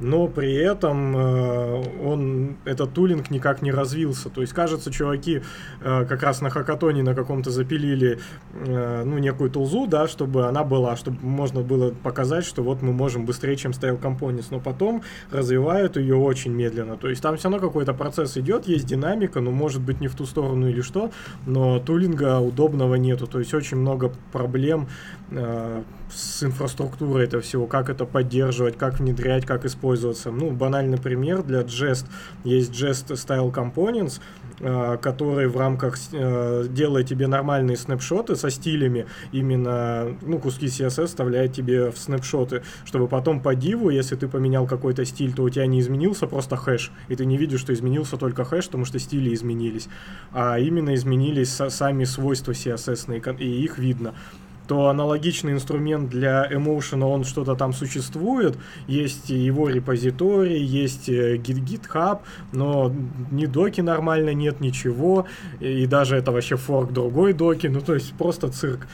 но при этом э, он, этот тулинг никак не развился. То есть, кажется, чуваки э, как раз на хакатоне на каком-то запилили э, ну, некую тулзу, да, чтобы она была, чтобы можно было показать, что вот мы можем быстрее, чем Style Components, но потом развивают ее очень медленно. То есть, там все равно какой-то процесс идет, есть динамика, но может быть не в ту сторону или что, но тулинга удобного нету. То есть, очень много проблем э, с инфраструктурой этого всего, как это поддерживать, как внедрять, как использоваться. Ну, банальный пример для Jest. Есть Jest Style Components, э, который в рамках э, делает тебе нормальные снапшоты со стилями, именно, ну, куски CSS вставляет тебе в снапшоты, чтобы потом по диву, если ты поменял какой-то стиль, то у тебя не изменился просто хэш, и ты не видишь, что изменился только хэш, потому что стили изменились, а именно изменились сами свойства CSS, и их видно то аналогичный инструмент для Emotion, он что-то там существует, есть его репозиторий, есть э, GitHub, но ни доки нормально нет, ничего, и даже это вообще форк другой доки, ну то есть просто цирк.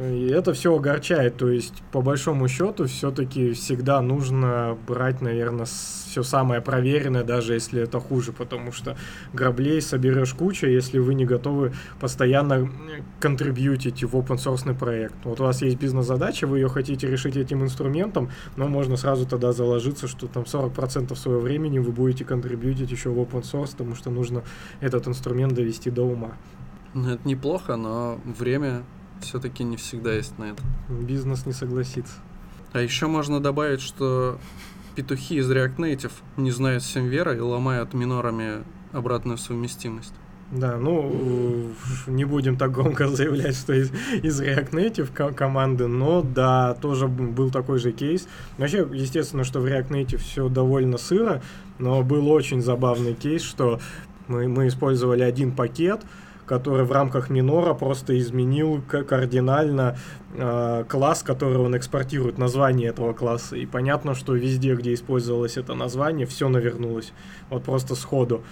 И это все огорчает. То есть, по большому счету, все-таки всегда нужно брать, наверное, все самое проверенное, даже если это хуже, потому что граблей соберешь кучу, если вы не готовы постоянно контрибьютить в open source проект. Вот у вас есть бизнес-задача, вы ее хотите решить этим инструментом, но можно сразу тогда заложиться, что там 40% своего времени вы будете контрибьютить еще в open source, потому что нужно этот инструмент довести до ума. Ну, это неплохо, но время все-таки не всегда есть на это. Бизнес не согласится. А еще можно добавить, что петухи из React Native не знают Симвера и ломают минорами обратную совместимость. Да, ну, не будем так громко заявлять, что из, из React Native команды, но да, тоже был такой же кейс. Вообще, естественно, что в React Native все довольно сыро, но был очень забавный кейс, что мы, мы использовали один пакет, который в рамках минора просто изменил кардинально э, класс, который он экспортирует, название этого класса. И понятно, что везде, где использовалось это название, все навернулось. Вот просто сходу.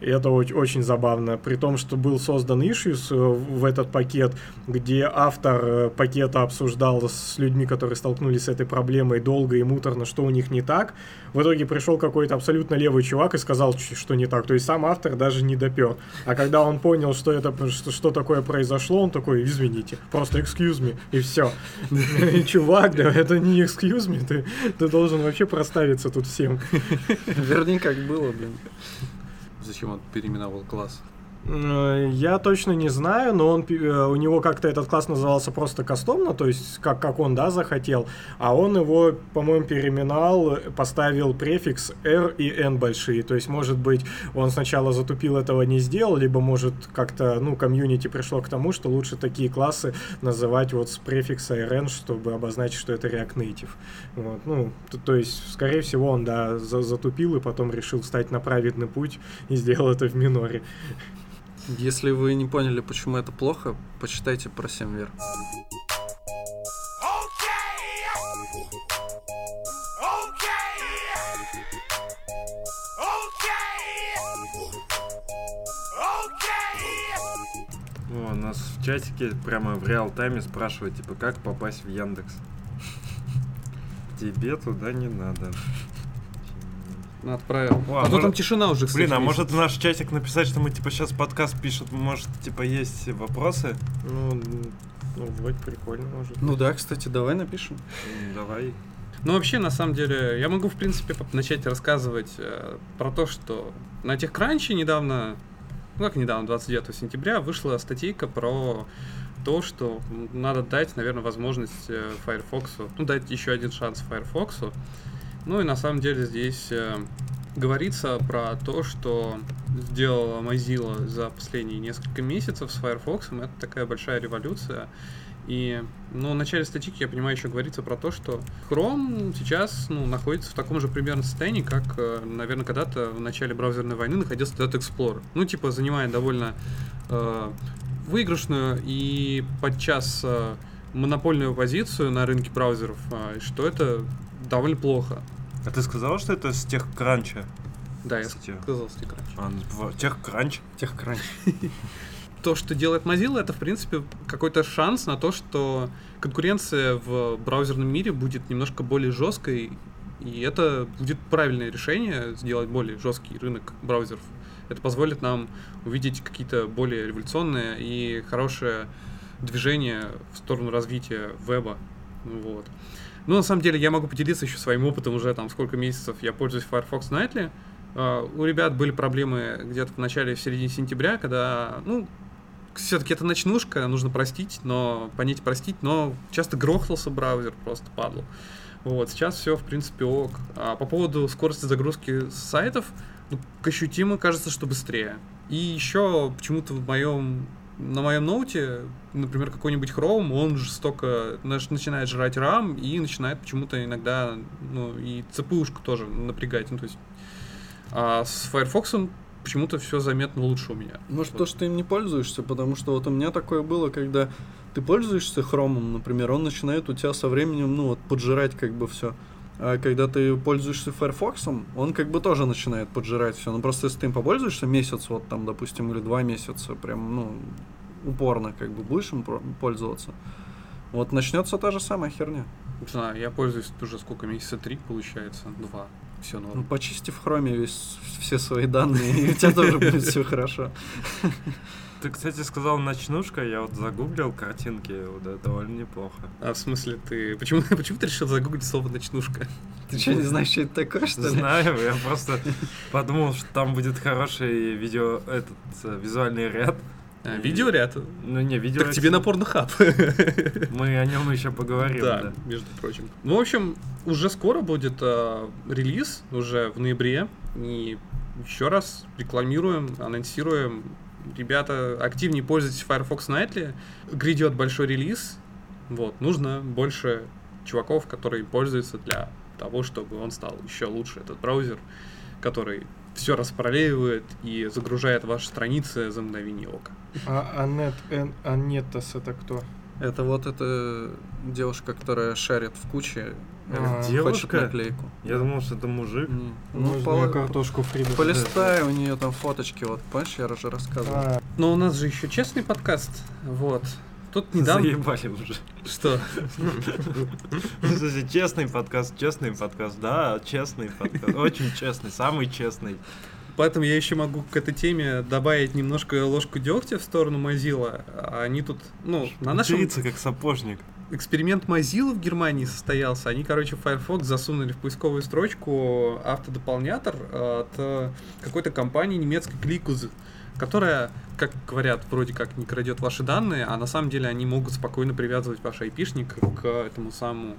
И это очень, очень забавно. При том, что был создан issues э, в этот пакет, где автор э, пакета обсуждал с людьми, которые столкнулись с этой проблемой долго и муторно, что у них не так. В итоге пришел какой-то абсолютно левый чувак и сказал, что не так. То есть сам автор даже не допер. А когда он понял, что это что, что такое произошло, он такой, извините, просто excuse me, и все. Чувак, да, это не excuse me, ты, ты должен вообще проставиться тут всем. Верни, как было, блин. Зачем он переименовал класс? Э, я точно не знаю, но он, э, у него как-то этот класс назывался просто кастомно, то есть как, как он, да, захотел, а он его, по-моему, переименовал, поставил префикс R и N большие, то есть, может быть, он сначала затупил, этого не сделал, либо, может, как-то, ну, комьюнити пришло к тому, что лучше такие классы называть вот с префикса RN, чтобы обозначить, что это React Native. Вот, ну, то, то есть, скорее всего, он, да, за затупил и потом решил встать на праведный путь и сделал это в миноре. Если вы не поняли, почему это плохо, почитайте про Семвер. О, нас в чатике прямо в реал-тайме спрашивают, типа, как попасть в Яндекс. Тебе туда не надо. Отправил. О, а то может- там тишина уже, кстати, Блин, а может в наш чатик написать, что мы типа сейчас подкаст пишут, может типа есть вопросы? Ну, ну, вроде прикольно, может. Ну да, кстати, давай напишем. Давай. Ну, вообще, на самом деле, я могу, в принципе, начать рассказывать э, про то, что на TechCrunch недавно, ну как недавно, 29 сентября, вышла статейка про то, что надо дать, наверное, возможность э, Firefox, ну, дать еще один шанс Firefox. Ну и на самом деле здесь э, говорится про то, что сделала Mozilla за последние несколько месяцев с Firefox. Это такая большая революция. И, ну, в начале статьи, я понимаю, еще говорится про то, что Chrome сейчас, ну, находится в таком же примерно состоянии, как, э, наверное, когда-то в начале браузерной войны находился Internet Explorer. Ну, типа, занимает довольно э, выигрышную и подчас э, монопольную позицию на рынке браузеров, а, что это довольно плохо. А ты сказал, что это с тех кранча? Да, я Кстати. сказал стикранч. А, ну, тех кранч. Техкранч. то, что делает Mozilla, это, в принципе, какой-то шанс на то, что конкуренция в браузерном мире будет немножко более жесткой, и это будет правильное решение сделать более жесткий рынок браузеров. Это позволит нам увидеть какие-то более революционные и хорошее движение в сторону развития веба. Вот. Ну, на самом деле, я могу поделиться еще своим опытом уже там сколько месяцев я пользуюсь Firefox Nightly. А, У ребят были проблемы где-то в начале, в середине сентября, когда, ну, все-таки это ночнушка, нужно простить, но понять простить, но часто грохнулся браузер, просто падал. Вот, сейчас все, в принципе, ок. А по поводу скорости загрузки сайтов, ну, ощутимо кажется, что быстрее. И еще почему-то в моем на моем ноуте, например, какой-нибудь Chrome, он жестоко начинает жрать RAM и начинает почему-то иногда, ну, и CPU-шку тоже напрягать. Ну, то есть, а с Firefox почему-то все заметно лучше у меня. Может, Вот. то, что ты им не пользуешься, потому что вот у меня такое было, когда ты пользуешься хромом, например, он начинает у тебя со временем, ну вот, поджирать как бы все. А когда ты пользуешься Firefox, он как бы тоже начинает поджирать все. Ну просто если ты им попользуешься месяц, вот там, допустим, или два месяца, прям, ну, упорно как бы будешь им пользоваться, вот начнется та же самая херня. Не знаю, я пользуюсь уже сколько, месяца три, получается, два. Все Ну, норм. почисти в хроме весь, все свои данные, и у тебя тоже будет все хорошо. Ты, кстати, сказал ночнушка, я вот загуглил картинки, вот это довольно неплохо. А в смысле, ты... Почему, почему ты решил загуглить слово «ночнушка»? Ты что, не знаешь, что это такое, что ли? Знаю, я просто подумал, что там будет хороший видео, этот, э, визуальный ряд. А, И- видеоряд? Ну не, видео. Так тебе на порнохаб. Мы о нем еще поговорим, Да, да. между прочим. Ну, в общем, уже скоро будет а, релиз, уже в ноябре. И еще раз рекламируем, анонсируем. Ребята, активнее пользуйтесь Firefox Nightly. Грядет большой релиз. Вот, нужно больше чуваков, которые пользуются для того, чтобы он стал еще лучше, этот браузер, который все распараллеливает и загружает ваши страницы за мгновение ока. А Анет, Эн- Анетас это кто? Это вот эта девушка, которая шарит в куче, А, э, хочет девушка? наклейку. Я думал, что это мужик. Не. Ну, Ну, пола- по- картошку фри. полистай, у нее там фоточки, вот, помнишь, я уже рассказывал. А, Но у нас же еще честный подкаст. Вот. Тут недавно... Заебали уже. Что? Слушай, честный подкаст, честный подкаст, да, честный подкаст, очень честный, самый честный. Поэтому я еще могу к этой теме добавить немножко ложку дегтя в сторону Mozilla. А Они тут, ну, на нашем Материться как сапожник. Эксперимент Mozilla в Германии состоялся. Они, короче, Firefox засунули в поисковую строчку автодополнятор от э, какой-то компании немецкой Кликуз, которая, как говорят, вроде как не крадет ваши данные, а на самом деле они могут спокойно привязывать ваш айпишник к этому самому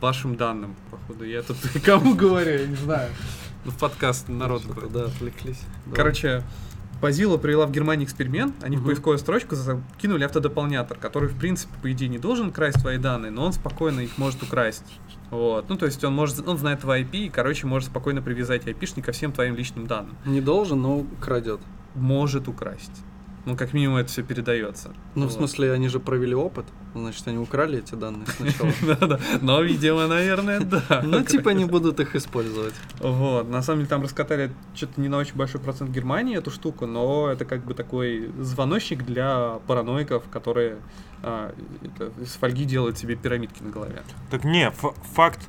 вашим данным. Походу, я тут кому говорю, я не знаю. В подкаст народ. Да, отвлеклись. Да. Mozilla провела в Германии эксперимент, они в Мгм. поисковую строчку закинули автодополнятор, который, в принципе, по идее, не должен красть твои данные, но он спокойно их может украсть. Вот. Ну, то есть он может, он знает твой IP и, короче, может спокойно привязать айпишник ко всем твоим личным данным. Не должен, но крадет. Может украсть. Ну, как минимум, это все передается. Ну, Вот. в смысле, они же провели опыт, значит, они украли эти данные сначала. Да-да. Но, видимо, наверное, да. Ну, типа, не будут их использовать. Вот, на самом деле там раскатали что-то не на очень большой процент Германии эту штуку, но это как бы такой звоночник для параноиков, которые а, из фольги делают себе пирамидки на голове. Так не, факт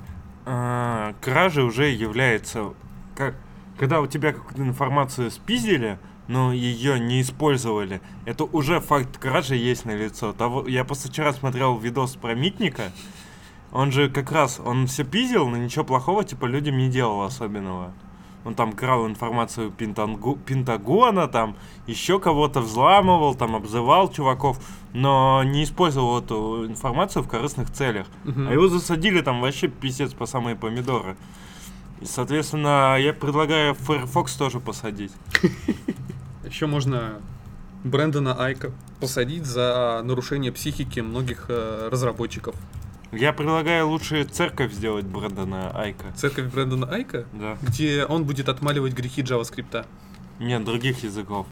а, кражи уже является как, когда у тебя какую-то информацию спиздили, но ее не использовали, это уже факт кражи есть на лицо. Того, я просто вчера смотрел видос про Митника, он же как раз, он все пиздил, но ничего плохого, типа, людям не делал особенного. Он там крал информацию Пентангу- Пентагона, там еще кого-то взламывал, там обзывал чуваков, но не использовал эту информацию в корыстных целях. Мгм. А его засадили там вообще писец по самые помидоры. И, соответственно, я предлагаю Firefox тоже посадить. Еще можно Брэндона Айка посадить за нарушение психики многих э, разработчиков. Я предлагаю лучше церковь сделать Брэндона Айка. Церковь Брэндона Айка, Да. где он будет отмаливать грехи JavaScript. Нет, других языков.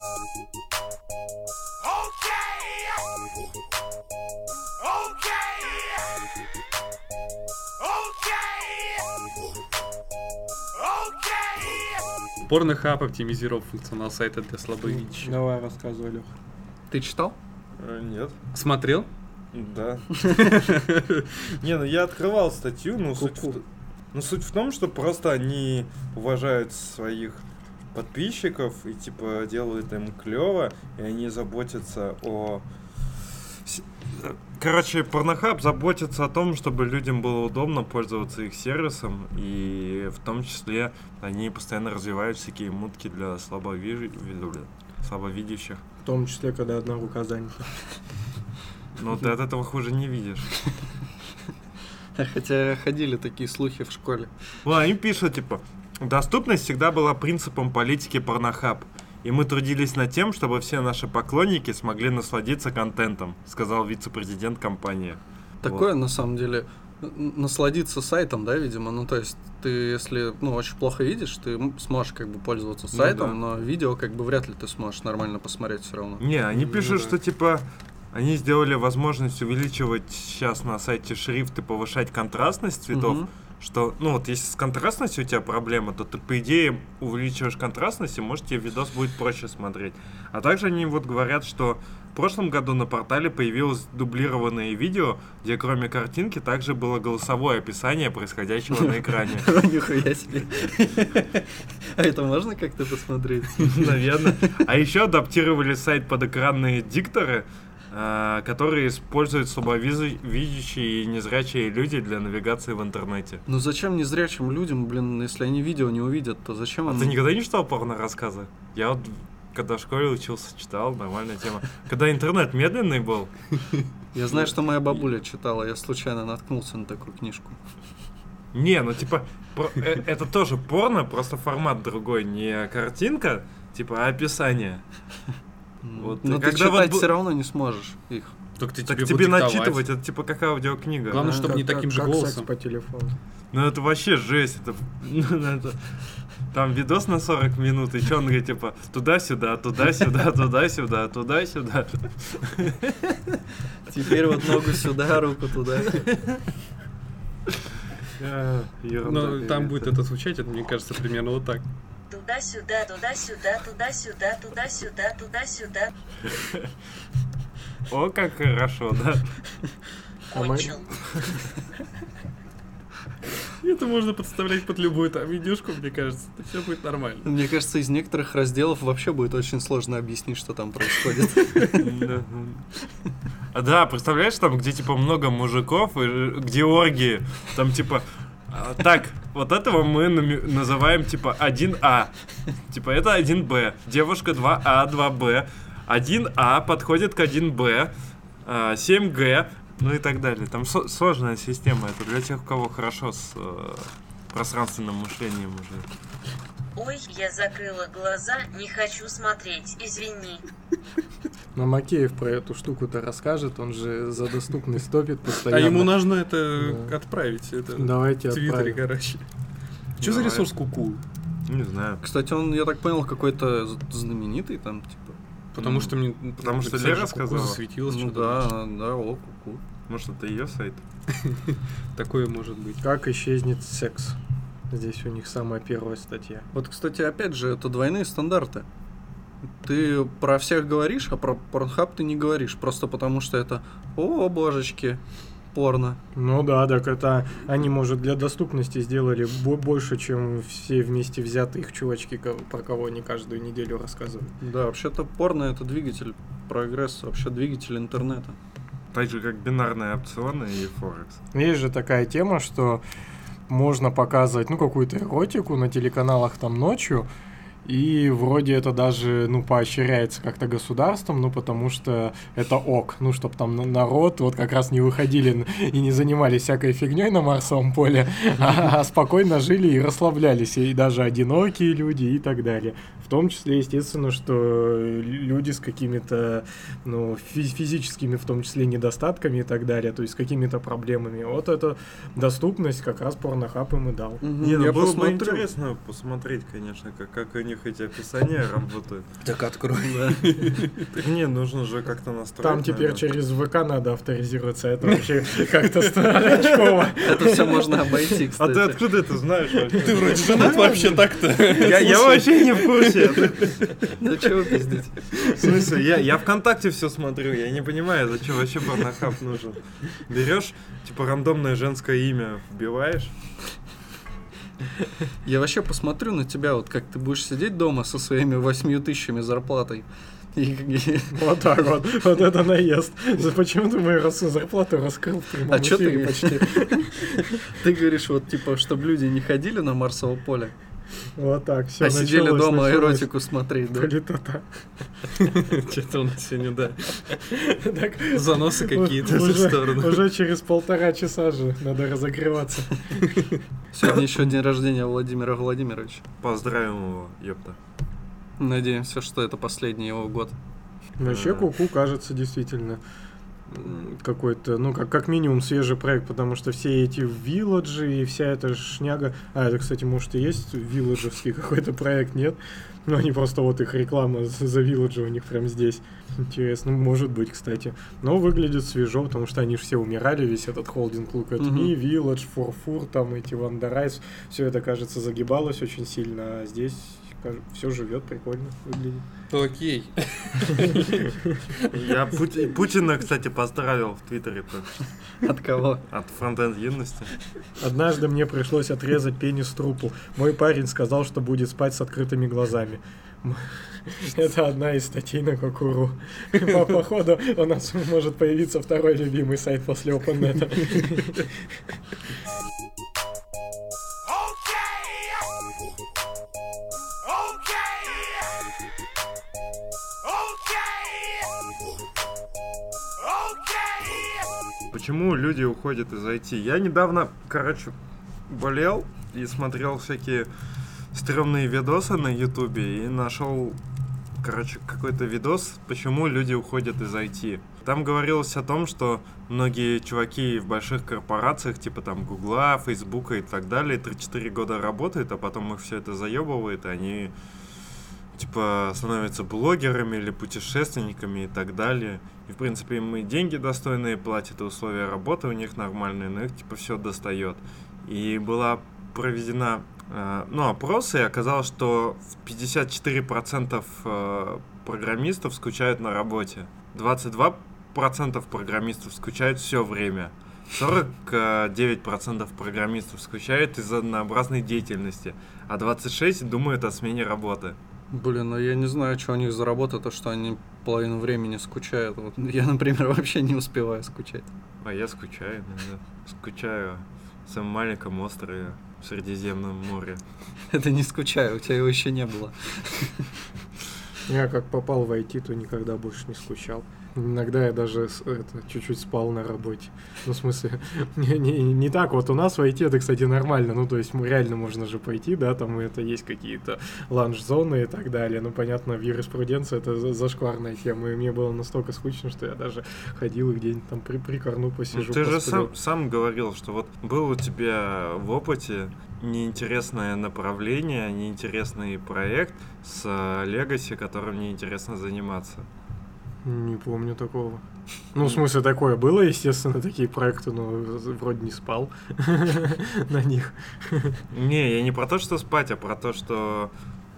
Порнохаб оптимизировал функционал сайта для слабовидящих. Давай рассказывай, Лех. Ты читал? Нет. Смотрел? Да. Не, ну я открывал статью, но суть, в, ну, суть в том, что просто они уважают своих подписчиков и типа делают им клево, и они заботятся о... Короче, Порнохаб заботится о том, чтобы людям было удобно пользоваться их сервисом, и в том числе они постоянно развивают всякие мутки для слабовижи- слабовидящих. В том числе, когда одна рука занята. Но ты от этого хуже не видишь. Хотя ходили такие слухи в школе. Ну, они пишут, типа, доступность всегда была принципом политики Порнохаб. И мы трудились над тем, чтобы все наши поклонники смогли насладиться контентом, сказал вице-президент компании. Такое, на самом деле, насладиться сайтом, да, видимо. Ну, то есть, ты, если, ну, очень плохо видишь, ты сможешь, как бы, пользоваться Ну сайтом, да. но видео, как бы, вряд ли ты сможешь нормально посмотреть все равно. Не, они Ну пишут, да. что, типа, они сделали возможность увеличивать сейчас на сайте шрифт и повышать контрастность цветов, Мгм. Что, ну вот, если с контрастностью у тебя проблема, то ты, по идее, увеличиваешь контрастность, и, может, тебе видос будет проще смотреть. А также они вот говорят, что в прошлом году на портале появилось дублированное видео, где кроме картинки также было голосовое описание происходящего на экране. Нихуя себе. А это можно как-то посмотреть? Наверное. А еще адаптировали сайт под экранные дикторы, которые используют слабовидящие и незрячие люди для навигации в интернете. Ну зачем незрячим людям, блин, если они видео не увидят, то зачем А им... ты никогда не читал порно-рассказы? Я вот когда в школе учился, читал, нормальная тема. Когда интернет медленный был, Я знаю, что моя бабуля читала, я случайно наткнулся на такую книжку. не, ну типа, э, это тоже порно, просто формат другой, не картинка, типа, а описание. Вот, Но ты когда вот читать бу- все равно не сможешь их. Так ты Так тебе, тебе, начитывать, это типа как аудиокнига. Главное, чтобы не Как- таким же как голосом. по телефону. Ну это вообще жесть. Это, ну, там видос на 40 минут, и что он говорит, типа, туда-сюда, туда-сюда, туда-сюда, туда-сюда. Теперь вот ногу сюда, руку туда. Ерунда Ну, там будет это звучать, это, мне кажется, примерно вот так. Туда-сюда, туда-сюда, туда-сюда, туда-сюда, туда-сюда. О, как хорошо, да? А Кончил. Это можно подставлять под любую там видюшку, мне кажется. Это все будет нормально. Мне кажется, из некоторых разделов вообще будет очень сложно объяснить, что там происходит. Да. А, Да, представляешь, там, где, типа, много мужиков, и где оргии, там, типа, а, так, вот этого мы называем, типа, 1А. Типа, это 1Б. Девушка 2А, 2Б. 1А подходит к 1Б. а, 7Г. Ну и так далее. Там со- сложная система. Это для тех, у кого хорошо с э, пространственным мышлением уже. Ой, я закрыла глаза, не хочу смотреть, извини. Но Макеев про эту штуку-то расскажет, он же за доступность топит А постоянно. ему нужно это Да. отправить. Это Давайте в Твиттере, отправим. короче. Что за ресурс куку? Не знаю. Кстати, он, я так понял, какой-то знаменитый там, типа. Потому Ну, что мне... потому что Лера сказала. засветилось Ну что-то. да, да, о, ку-ку. Может, это ее сайт? Такое может быть. Как исчезнет секс? Здесь у них самая первая статья. Вот, кстати, опять же, это двойные стандарты. Ты про всех говоришь, а про Pornhub ты не говоришь, просто потому что это «О, божечки, порно. Ну да, так это они, может, для доступности сделали бо- больше, чем все вместе взятые их чувачки, про кого они каждую неделю рассказывают. Да, вообще-то порно это двигатель прогресса, вообще двигатель интернета. Так же, как бинарные опционы и Форекс. Есть же такая тема, что можно показывать, ну, какую-то эротику на телеканалах там ночью, и вроде это даже, ну, поощряется как-то государством, ну, потому что это ок, ну, чтобы там на- народ вот как раз не выходили и не занимались всякой фигней на Марсовом поле, а, а спокойно жили и расслаблялись, и даже одинокие люди и так далее. В том числе, естественно, что люди с какими-то, ну, фи- физическими, в том числе, недостатками и так далее, то есть с какими-то проблемами. Вот эта доступность как раз порнохаб им и дал. Не, ну Я было бы интересно посмотреть, конечно, как, как у них эти описания работают. Так открой. Так не, нужно же как-то настроить. Там теперь через ВК надо авторизироваться, это вообще как-то странно. Это все можно обойти, А кстати. ты откуда это знаешь вообще? Ты вроде женат вообще так-то. Я, я вообще не в курсе. Ну чего пиздить? В смысле, я, я ВКонтакте все смотрю, я не понимаю, зачем вообще порнохаб нужен. Берешь, типа, рандомное женское имя, вбиваешь. Я вообще посмотрю на тебя, вот как ты будешь сидеть дома со своими восьмью тысячами зарплатой. И, Вот так вот. Вот это наезд. За- Почему ты мою зарплату раскрыл в прямом А эфире ты- почти? ты говоришь, вот типа, чтобы люди не ходили на Марсово поле, Вот так, все а сидели дома эротику смотреть, да? Политота. Что-то у нас сегодня, да. Заносы какие-то в сторону. уже через полтора часа же надо разогреваться. Сегодня еще день рождения Владимира Владимировича. Поздравим его, ёпта. Надеемся, что это последний его год. Вообще. Куку кажется действительно какой-то, ну, как, как минимум свежий проект, потому что все эти вилладжи и вся эта шняга... А, это, кстати, может и есть вилладжевский какой-то проект, нет? Ну, они просто вот их реклама The Village и у них прям здесь. Интересно, может быть, кстати. Но выглядит свежо, потому что они же все умирали, весь этот холдинг Look At Me, Village, FurFur, там эти Wonderzine, все это, кажется, загибалось очень сильно, а здесь все живет, прикольно выглядит. Окей. Я Пути- Путина, кстати, поздравил в Твиттере. От кого? от Frontend Юности. Однажды мне пришлось отрезать пенис трупу. Мой парень сказал, что будет спать с открытыми глазами. Это одна из статей на Кокуру. По походу у нас может появиться второй любимый сайт после OpenNet. Почему люди уходят из IT? Я недавно, короче, болел и смотрел всякие стрёмные видосы на Ютубе и нашел, короче, какой-то видос, почему люди уходят из IT. Там говорилось о том, что многие чуваки в больших корпорациях, типа там Гугла, Фейсбука и так далее, 3-4 года работают, а потом их все это заебывает, и они типа становятся блогерами или путешественниками и так далее. И, в принципе, им и деньги достойные платят, и условия работы у них нормальные, но их, типа, все достает. И была проведена, э, ну, опрос, и оказалось, что в 54% э, программистов скучают на работе. 22% программистов скучают все время. 49% программистов скучают из-за однообразной деятельности, а 26% думают о смене работы. Блин, ну я не знаю, что у них за работа, то что они половину времени скучают. Вот я, например, вообще не успеваю скучать. А я скучаю иногда. Скучаю в самом маленьком острове в Средиземном море. Это не скучаю, у тебя его еще не было. Я как попал в IT, то никогда больше не скучал. Иногда я даже это, чуть-чуть спал на работе. Ну, в смысле, не, не, не так. Вот у нас в IT это, кстати, нормально. Ну, то есть, реально можно же пойти, да, там это есть какие-то ланч-зоны и так далее. Ну, понятно, в юриспруденции это за- зашкварная тема. И мне было настолько скучно, что я даже ходил и где-нибудь там при, прикорну Ну, посижу. ты же сам, сам говорил, что вот был у тебя в опыте неинтересное направление, неинтересный проект с легаси, которым неинтересно заниматься. Не помню такого. Ну, в смысле, такое было, естественно, такие проекты, но вроде не спал на них. Не, я не про то, что спать, а про то, что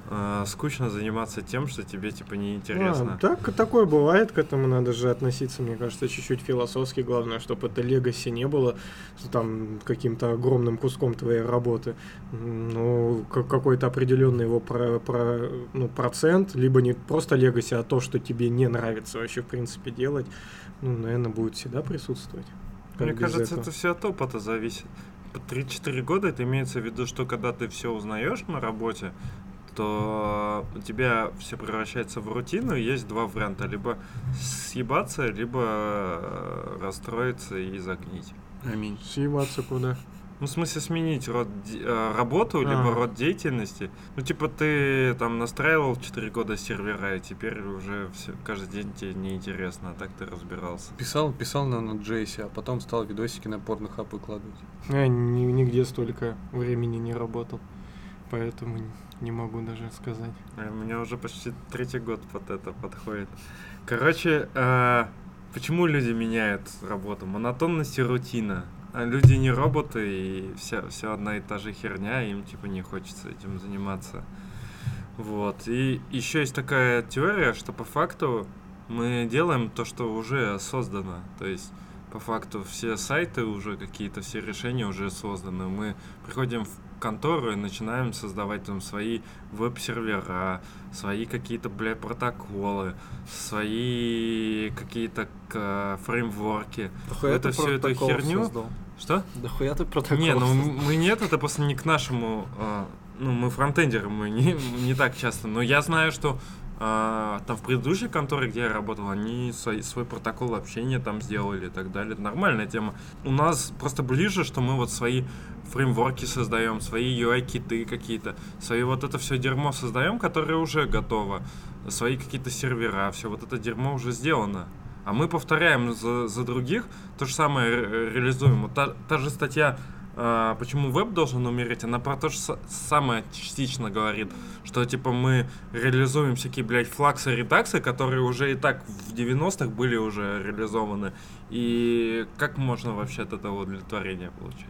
э, скучно заниматься тем, что тебе типа неинтересно. А, так, такое бывает, к этому надо же относиться, мне кажется, чуть-чуть философски. Главное, чтобы это легаси не было там каким-то огромным куском твоей работы. Ну, как- какой-то определенный его про, про- ну, процент, либо не просто легаси, а то, что тебе не нравится вообще в принципе делать, ну, наверное, будет всегда присутствовать. Мне кажется, этого? это все от опыта зависит. По 3-4 года это имеется в виду, что когда ты все узнаешь на работе, то у тебя все превращается в рутину, и есть два варианта. Либо съебаться, либо э, расстроиться и загнить. Аминь. Съебаться куда? Ну, в смысле, сменить род э, работу, либо А. род деятельности. Ну, типа, ты там настраивал 4 года сервера, и теперь уже всё- каждый день тебе неинтересно, а так ты разбирался. Писал, писал на Node.js, а потом стал видосики на порнохаб выкладывать. Я ни- нигде столько времени не работал, поэтому не могу даже сказать. Э, У меня уже почти третий год под это подходит. Короче, э, почему люди меняют работу? Монотонность и рутина. А люди не роботы, и вся, все одна и та же херня, им типа не хочется этим заниматься. Вот. И еще есть такая теория, что по факту мы делаем то, что уже создано. То есть, по факту, все сайты уже какие-то, все решения уже созданы. Мы приходим в контору и начинаем создавать там свои веб-сервера, свои какие-то, бля, протоколы, свои какие-то к- фреймворки. Дохуя Это всё эту херню? создал? Что? Дохуя ты протоколов Не, ну мы нет, это просто не к нашему, а, ну мы фронтендеры, мы не, не так часто, но я знаю, что а, там в предыдущей конторе, где я работал, они свой, свой протокол общения там сделали и так далее. Нормальная тема. У нас просто ближе, что мы вот свои фреймворки создаем, свои UI-киты какие-то, свои вот это все дерьмо создаем, которое уже готово, свои какие-то сервера, все вот это дерьмо уже сделано. А мы повторяем за, за других, то же самое ре- реализуем. Вот та, та же статья почему веб должен умереть, она про то же са- самое частично говорит, что типа мы реализуем всякие, блядь, флаксы, редаксы, которые уже и так в 90-х были уже реализованы. И как можно вообще от этого удовлетворение получить?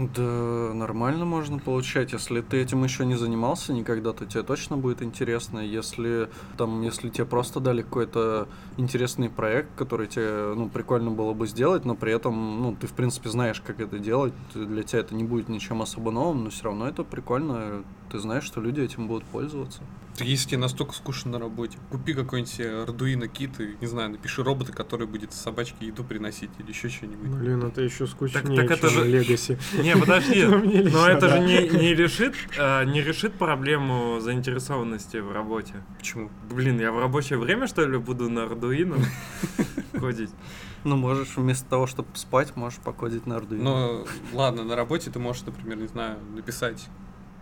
Да, нормально можно получать. Если ты этим еще не занимался никогда, то тебе точно будет интересно. Если там, если тебе просто дали какой-то интересный проект, который тебе, ну, прикольно было бы сделать, но при этом, ну, ты, в принципе, знаешь, как это делать, для тебя это не будет ничем особо новым, но все равно это прикольно. Ты знаешь, что люди этим будут пользоваться. Так если тебе настолько скучно на работе, купи какой-нибудь себе Arduino кит и, не знаю, напиши робота, который будет собачке еду приносить или еще что-нибудь. Блин, это еще скучнее, так это чем же- Legacy. Не, подожди, Ну, но это же не, не решит, а, не решит проблему заинтересованности в работе. Почему? Блин, я в рабочее время, что ли, буду на Arduino ходить? Ну, можешь вместо того, чтобы спать, можешь покодить на Arduino. Но ладно, на работе ты можешь, например, не знаю, написать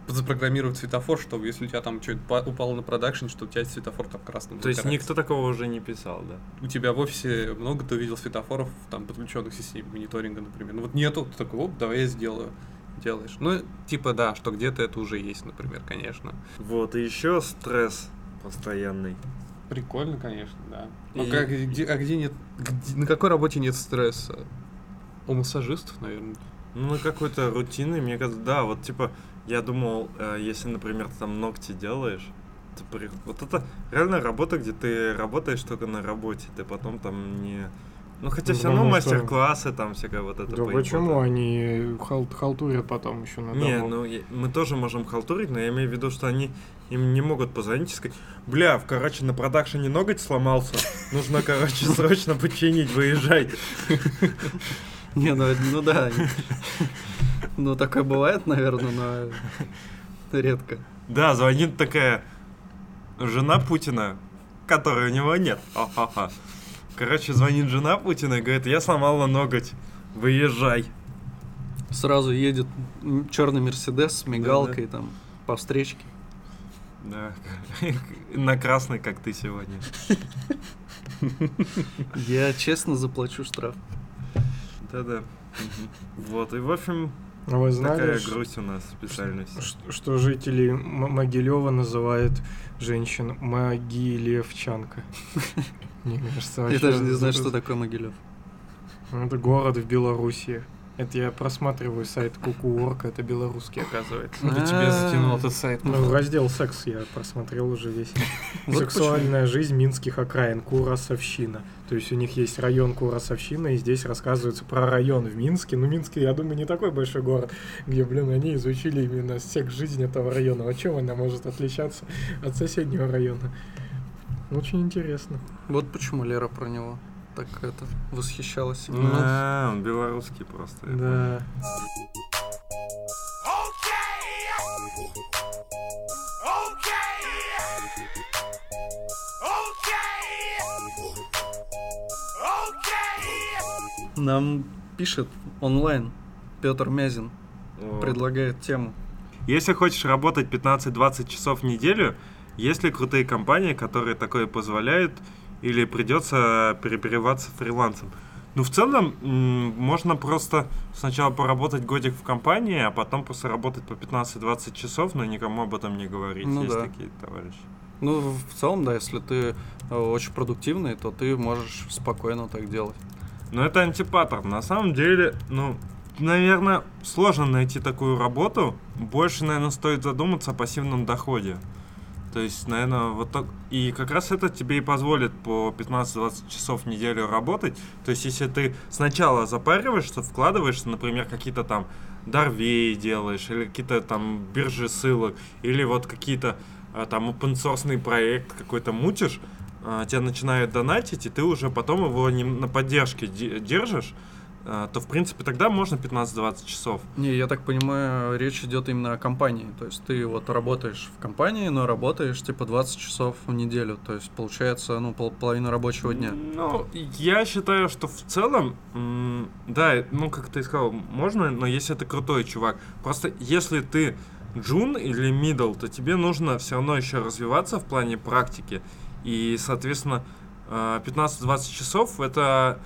запрограммировать светофор, чтобы если у тебя там что-то упало на продакшн, чтобы у тебя светофор там красным То есть никто такого уже не писал, да? У тебя в офисе много ты увидел светофоров, там, подключенных к системе мониторинга, например. Ну вот нету, ты такой, оп, давай я сделаю. Делаешь. Ну, типа, да, что где-то это уже есть, например, конечно. Вот, и еще стресс постоянный. Прикольно, конечно, да. Ну, И- как, где, а где нет, где- на какой работе нет стресса? У массажистов, наверное. Ну, на какой-то рутины, мне кажется, да, вот типа, я думал, э, если, например, ты там ногти делаешь, ты при- вот это реально работа, где ты работаешь только на работе, ты потом там не... Ну, хотя Ну, все равно мастер-классы, там всякое вот это Да поебота. почему они хал- халтурят потом еще на Не, дому? ну я- мы тоже можем халтурить, но я имею в виду, что они им не могут позвонить и сказать, бля, в, короче, на продакшене ноготь сломался, нужно, короче, срочно починить, выезжай. Не, ну, ну да. Ну, такое бывает, наверное, но редко. Да, звонит такая жена Путина, которой у него нет. Ха-ха-ха. Короче, звонит жена Путина и говорит, я сломала ноготь, выезжай. Сразу едет черный Мерседес с мигалкой там по встречке. Да, на красный, как ты сегодня. Я честно заплачу штраф. Да-да. Вот, и в общем, А вы такая знали, грусть у нас специальность. ш- что жители Могилева называют женщин Могилевчанка? Мне кажется, Я даже не знаю, что такое Могилев. Это город в Белоруссии. Это я просматриваю сайт Куку.орг, это белорусский, оказывается. Это тебе затянул этот сайт. Ну, раздел секс я просмотрел уже весь. Сексуальная жизнь минских окраин, Курасовщина. То есть у них есть район Курасовщина, и здесь рассказывается про район в Минске. Ну, Минск, я думаю, не такой большой город, где, блин, они изучили именно секс жизнь этого района. А чем она может отличаться от соседнего района? Очень интересно. Вот почему Лера про него так это восхищалась. Да, он белорусский просто. Да. Нам пишет онлайн Петр Мязин, понял. предлагает тему. Если хочешь работать 15-20 часов в неделю, есть ли крутые компании, которые такое позволяют, или придется перебиваться фрилансом? Ну, в целом, можно просто сначала поработать годик в компании, а потом просто работать по 15-20 часов, но никому об этом не говорить. Ну есть да. такие товарищи. Ну, в целом, да, если ты э, очень продуктивный, то ты можешь спокойно так делать. Но это антипаттерн. На самом деле, ну, наверное, сложно найти такую работу. Больше, наверное, стоит задуматься о пассивном доходе. То есть, наверное, вот так. И как раз это тебе и позволит по 15-20 часов в неделю работать. То есть, если ты сначала запариваешься, вкладываешься, например, какие-то там дарвей делаешь, или какие-то там биржи ссылок, или вот какие-то а, там open source проект какой-то мутишь, а, тебя начинают донатить, и ты уже потом его не на поддержке де- держишь, то, в принципе, тогда можно 15-20 часов. Не, я так понимаю, речь идет именно о компании. То есть ты вот работаешь в компании, но работаешь типа 20 часов в неделю. То есть получается, ну, пол- половина рабочего дня. Ну, я считаю, что в целом, да, ну, как ты сказал, можно, но если ты крутой чувак. Просто если ты джун или мидл, то тебе нужно все равно еще развиваться в плане практики. И, соответственно, э, 15-20 часов это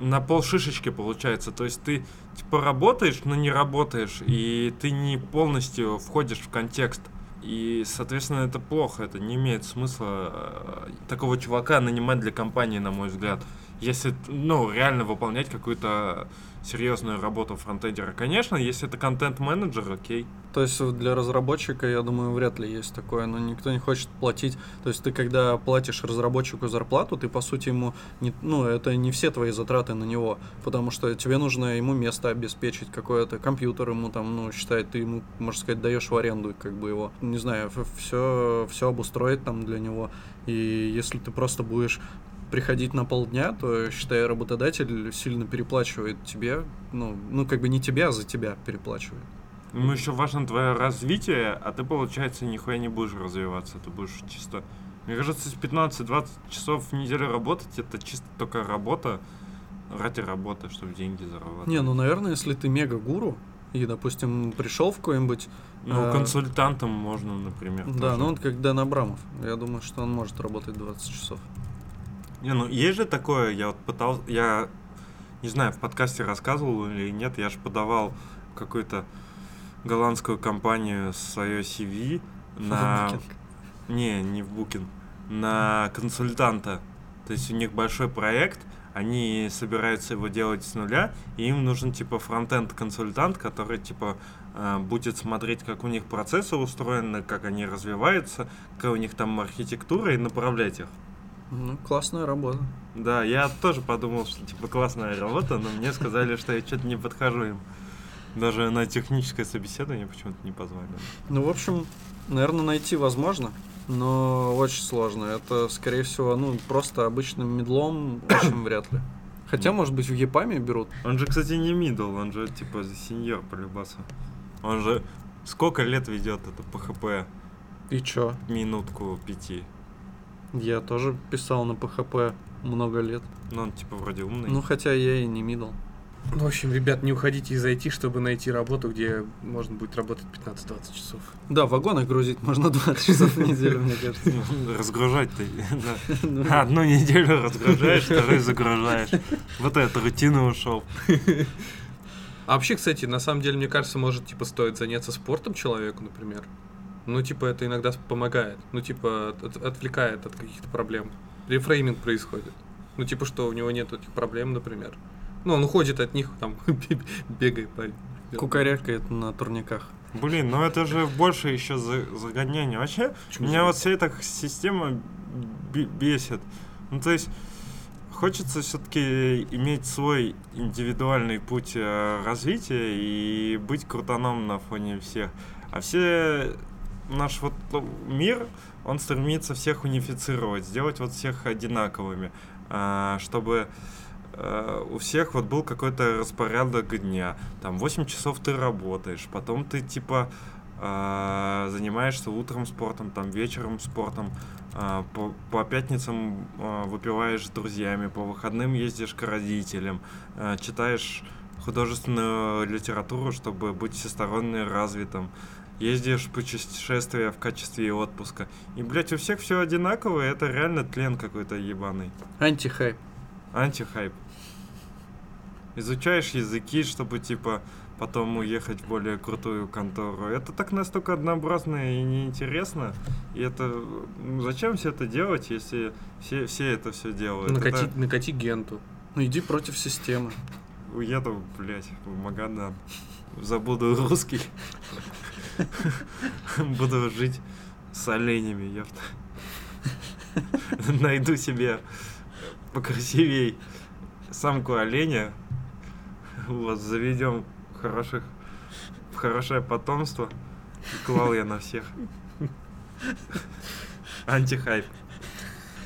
на пол шишечки получается. То есть ты типа работаешь, но не работаешь, и ты не полностью входишь в контекст. И, соответственно, это плохо, это не имеет смысла э, такого чувака нанимать для компании, на мой взгляд. Если, ну, реально выполнять какую-то серьезную работу фронтендера. Конечно, если это контент-менеджер, окей. То есть для разработчика, я думаю, вряд ли есть такое, но никто не хочет платить. То есть ты когда платишь разработчику зарплату, ты по сути ему не, ну это не все твои затраты на него, потому что тебе нужно ему место обеспечить какое-то, компьютер ему там, ну считай, ты ему, можно сказать, даешь в аренду как бы его, не знаю, все все обустроить там для него. И если ты просто будешь приходить на полдня, то, считай, работодатель сильно переплачивает тебе, ну, ну как бы не тебя, а за тебя переплачивает. Ему еще важно твое развитие, а ты, получается, нихуя не будешь развиваться. Ты будешь чисто... Мне кажется, 15-20 часов в неделю работать, это чисто только работа ради работы, чтобы деньги зарабатывать. Не, ну, наверное, если ты мега-гуру, и, допустим, пришел в какой-нибудь... Ну, э, консультантом можно, например. Да, тоже. ну он как Дэн Абрамов. Я думаю, что он может работать 20 часов. Не, ну есть же такое, я вот пытался, я не знаю, в подкасте рассказывал или нет, я же подавал какую-то голландскую компанию свое CV на... Не, не в Booking, на консультанта. То есть у них большой проект, они собираются его делать с нуля, и им нужен типа фронтенд консультант, который типа э, будет смотреть, как у них процессы устроены, как они развиваются, какая у них там архитектура, и направлять их. Ну, классная работа. Да, я тоже подумал, что типа классная работа, но мне сказали, что я что-то не подхожу им. Даже на техническое собеседование почему-то не позвали. Ну, в общем, наверное, найти возможно, но очень сложно. Это, скорее всего, ну, просто обычным мидлом очень вряд ли. Хотя, может быть, в EPAM е берут. Он же, кстати, не мидл, он же типа сеньор по любасу. Он же сколько лет ведет это PHP? И чё? Минутку пяти. Я тоже писал на ПХП много лет. Ну, он типа вроде умный. Ну, хотя я и не мидл. Ну, в общем, ребят, не уходите из IT, чтобы найти работу, где можно будет работать 15-20 часов. Да, вагоны грузить можно 20 часов в неделю, мне кажется. Разгружать ты. да. Ну, Одну неделю разгружаешь, вторую загружаешь. Вот это рутина ушел. А вообще, кстати, на самом деле, мне кажется, может, типа, стоит заняться спортом человеку, например. Ну, типа, это иногда помогает. Ну, типа, от- отвлекает от каких-то проблем. Рефрейминг происходит. Ну, типа, что у него нет этих проблем, например. Ну, он уходит от них, там, бегает по... Кукарекает на турниках. Блин, ну это же больше еще за, загоняние. Вообще, Почему меня вот вся эта система бе- бесит. Ну, то есть, хочется все-таки иметь свой индивидуальный путь э, развития и быть крутаном на фоне всех. А все наш вот ну, мир, он стремится всех унифицировать, сделать вот всех одинаковыми, а, чтобы э, у всех вот был какой-то распорядок дня. Там 8 часов ты работаешь, потом ты типа а, занимаешься утром спортом, там вечером спортом, а, по, по пятницам выпиваешь с друзьями, по выходным ездишь к родителям, читаешь художественную литературу, чтобы быть всесторонне развитым. Ездишь в путешествия в качестве отпуска. И, блядь, у всех все одинаково, и это реально тлен какой-то ебаный. Антихайп. Антихайп. Изучаешь языки, чтобы, типа, потом уехать в более крутую контору. Это так настолько однообразно и неинтересно. И это... Зачем все это делать, если все, все это все делают? Накати, Это накати генту. Ну иди против системы. Уеду, блядь, в Магадан. Забуду русский. Буду жить с оленями, ёпта. Найду себе покрасивей самку оленя. Вот, заведем хороших, хорошее потомство. Клал я на всех. Антихайп.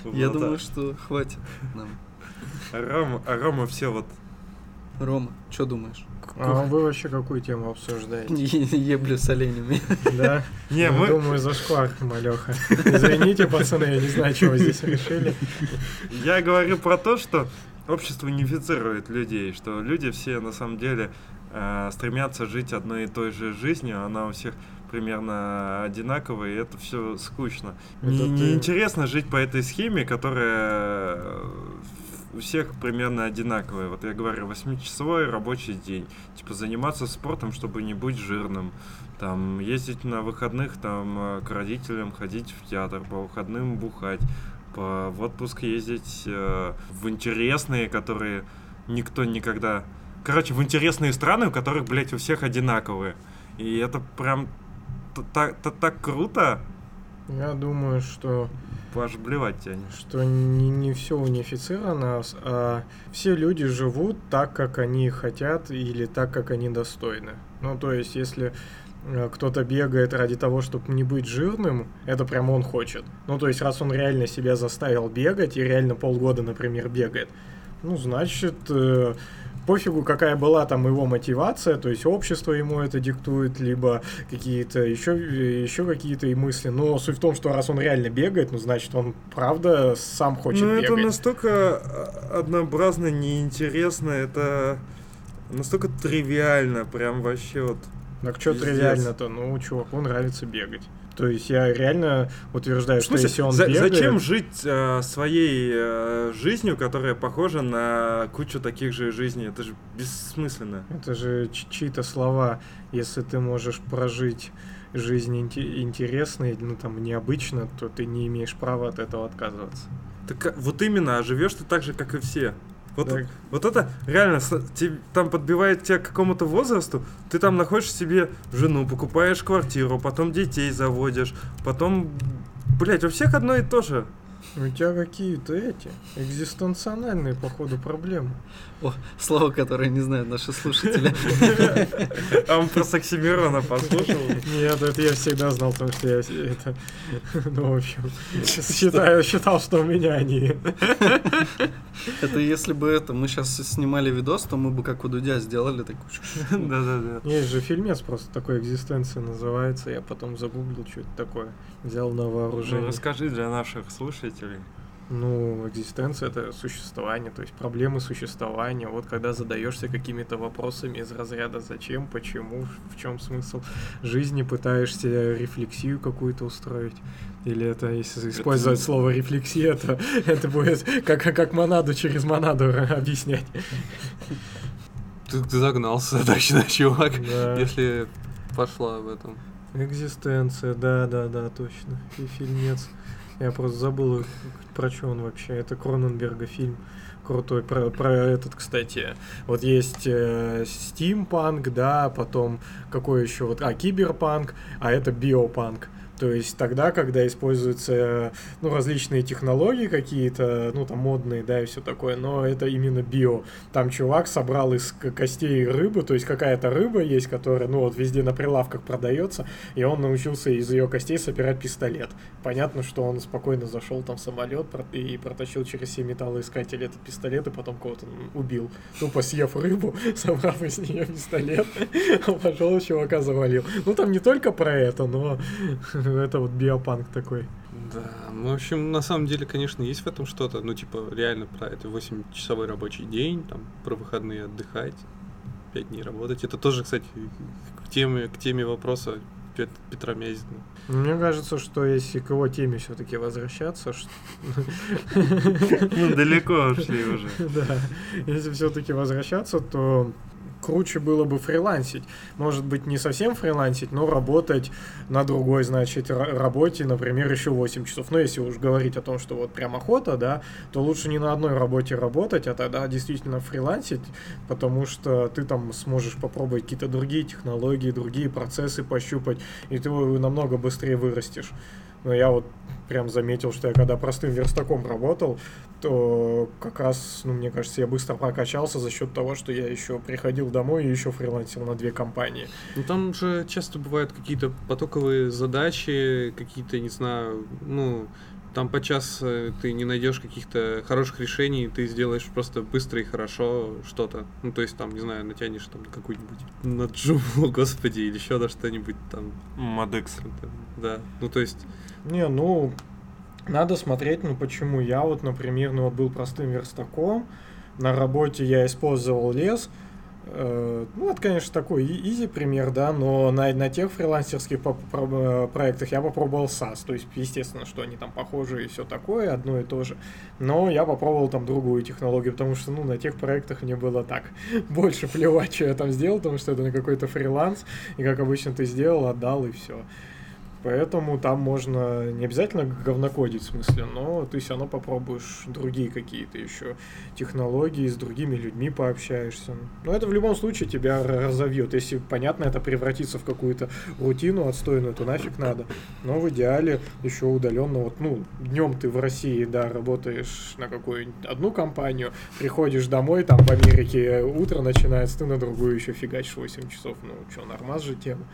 Я Вот, думаю, а- что хватит нам. Рома, а Рома все вот Рома, что думаешь? А вы вообще какую тему обсуждаете? Еблю с оленями. Да? Не, Я мы- думаю, зашквар, малеха. Извините, пацаны, я не знаю, чего вы здесь решили. Я говорю про то, что общество унифицирует людей, что люди все на самом деле э, стремятся жить одной и той же жизнью, она у всех примерно одинаковая, и это все скучно. Не, Это ты- Неинтересно жить по этой схеме, которая э, у всех примерно одинаковая. Вот я говорю, 8-часовой рабочий день. Типа заниматься спортом, чтобы не быть жирным. Там ездить на выходных там э, к родителям, ходить в театр, по выходным бухать, по, в отпуск ездить э, в интересные, которые никто никогда... Короче, в интересные страны, у которых, блядь, у всех одинаковые. И это прям так, т- так круто, Я думаю, что аж блевать тянет. что не, не все унифицировано, с- а все люди живут так, как они хотят или так, как они достойны. Ну, то есть, если э, кто-то бегает ради того, чтобы не быть жирным, это прям он хочет. Ну, то есть, раз он реально себя заставил бегать и реально полгода, например, бегает, ну, значит, э, пофигу, какая была там его мотивация, то есть общество ему это диктует, либо какие-то еще, еще какие-то и мысли. Но суть в том, что раз он реально бегает, ну, значит, он правда сам хочет ну, бегать. это настолько а, однообразно, неинтересно, это настолько тривиально, прям вообще вот. Так что Пиздец. тривиально-то? Ну, чуваку нравится бегать. То есть я реально утверждаю, В что если он за- бегает... зачем жить э, своей э, жизнью, которая похожа на кучу таких же жизней? Это же бессмысленно. Это же чьи-то слова. Если ты можешь прожить жизнь инте- интересной, ну там необычно, то ты не имеешь права от этого отказываться. Так а, вот именно, а живешь ты так же, как и все. Вот, Так. вот это реально там подбивает тебя к какому-то возрасту, ты там находишь себе жену, покупаешь квартиру, потом детей заводишь, потом, блять, у всех одно и то же. У тебя какие-то эти экзистенциональные, походу, проблемы. О, слово, которое не знают наши слушатели. А он про Оксимирона послушал. Нет, это я всегда знал, потому что я это, ну, в общем, считаю, считал, что у меня они. Это если бы это мы сейчас снимали видос, то мы бы как у Дудя сделали такую. Да-да-да. Есть же фильмец просто такой «Экзистенция» называется, я потом загуглил, что это такое, взял на Ну, вооружение. расскажи для наших слушателей. Ну, экзистенция это существование, то есть проблемы существования. Вот когда задаешься какими-то вопросами из разряда зачем, почему, в чем смысл жизни, пытаешься рефлексию какую-то устроить. Или это, если использовать слово рефлексия, то это будет как, как монаду через монаду объяснять. Ты, ты загнался точно, чувак. Да. Если пошла в этом. Экзистенция, да, да, да, точно. И фильмец. Я просто забыл, про что он вообще. Это Кроненберга фильм крутой про, про этот, кстати. Вот есть э, стимпанк, да, потом какой еще вот, а, киберпанк, а это биопанк. То есть тогда, когда используются ну, различные технологии какие-то, ну там модные, да, и все такое, но это именно био. Там чувак собрал из костей рыбы, то есть какая-то рыба есть, которая, ну вот везде на прилавках продается, и он научился из ее костей собирать пистолет. Понятно, что он спокойно зашел там в самолет и протащил через все металлоискатели этот пистолет, и потом кого-то убил. Тупо съев рыбу, собрав из нее пистолет, он пошел чувака завалил. Ну там не только про это, но это вот биопанк такой. Да, ну, в общем, на самом деле, конечно, есть в этом что-то. Ну, типа, реально про это 8-часовой рабочий день, там, про выходные отдыхать, 5 дней работать. Это тоже, кстати, к теме, к теме вопроса Пет- Петра Мязина. Мне кажется, что если к его теме все-таки возвращаться, Ну, далеко ушли уже. да, если все-таки возвращаться, то круче было бы фрилансить. Может быть, не совсем фрилансить, но работать на другой, значит, ра- работе, например, еще 8 часов. Но если уж говорить о том, что вот прям охота, да, то лучше не на одной работе работать, а тогда действительно фрилансить, потому что ты там сможешь попробовать какие-то другие технологии, другие процессы пощупать, и ты намного быстрее вырастешь. Но я вот прям заметил, что я когда простым верстаком работал, то как раз, ну, мне кажется, я быстро прокачался за счет того, что я еще приходил домой и еще фрилансил на две компании. Ну, там же часто бывают какие-то потоковые задачи, какие-то, не знаю, ну, там по час э, ты не найдешь каких-то хороших решений, ты сделаешь просто быстро и хорошо что-то. Ну, то есть, там, не знаю, натянешь там какую-нибудь на Joomla, господи, или еще на что-нибудь там. Модекс. Да, ну, то есть, Не, ну, надо смотреть, ну, почему. Я вот, например, ну, вот был простым верстаком, на работе я использовал лес, Э, Ну, это, конечно, такой изи пример, да, но на, на тех фрилансерских по- про- э, проектах я попробовал SAS, то есть, естественно, что они там похожи и все такое, одно и то же, но я попробовал там другую технологию, потому что, ну, на тех проектах мне было так, больше плевать, что я там сделал, потому что это на какой-то фриланс, и как обычно ты сделал, отдал и все. Поэтому там можно не обязательно говнокодить, в смысле, но ты все равно попробуешь другие какие-то еще технологии, с другими людьми пообщаешься. Но это в любом случае тебя разовьет. Если, понятно, это превратится в какую-то рутину отстойную, то нафиг надо. Но в идеале еще удаленно, вот, ну, днем ты в России, да, работаешь на какую-нибудь одну компанию, приходишь домой, там в Америке утро начинается, ты на другую еще фигачишь 8 часов. Ну, что, нормас же тема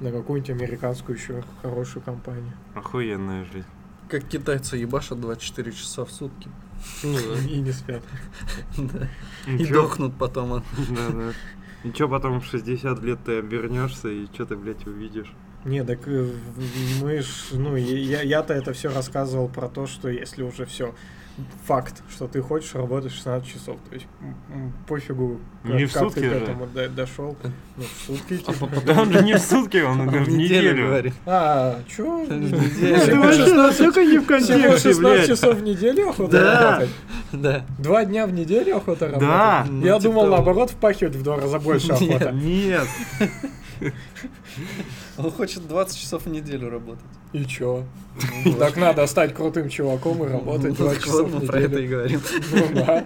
на какую-нибудь американскую еще хорошую компанию. Охуенная жизнь. Как китайцы ебашат 24 часа в сутки. ну, да. И не спят. Да. И дохнут потом. от- Да, да. Ничего, потом в 60 лет ты обернешься и что ты, блядь, увидишь. Не, так э, мы ж, ну, я, я-то это все рассказывал про то, что если уже все факт, что ты хочешь работать 16 часов, то есть пофигу, Не в как сутки ты к же. этому до- дошел. Ну, в сутки. А типа. Да он же не в сутки, он Он в в неделю говорит. А, чё? В Ну, неделю. всего вообще 16 Только не в контексте, 16 блядь. часов в неделю охота работать? Да. Два дня в неделю охота работать? Да. Ну, Я типа думал, наоборот, впахивать в два раза больше охота. Нет. Он хочет 20 часов в неделю работать. И чё? Так надо стать крутым чуваком и работать Ну, два так часа вот в мы про это и неделю. говорим. Ну да.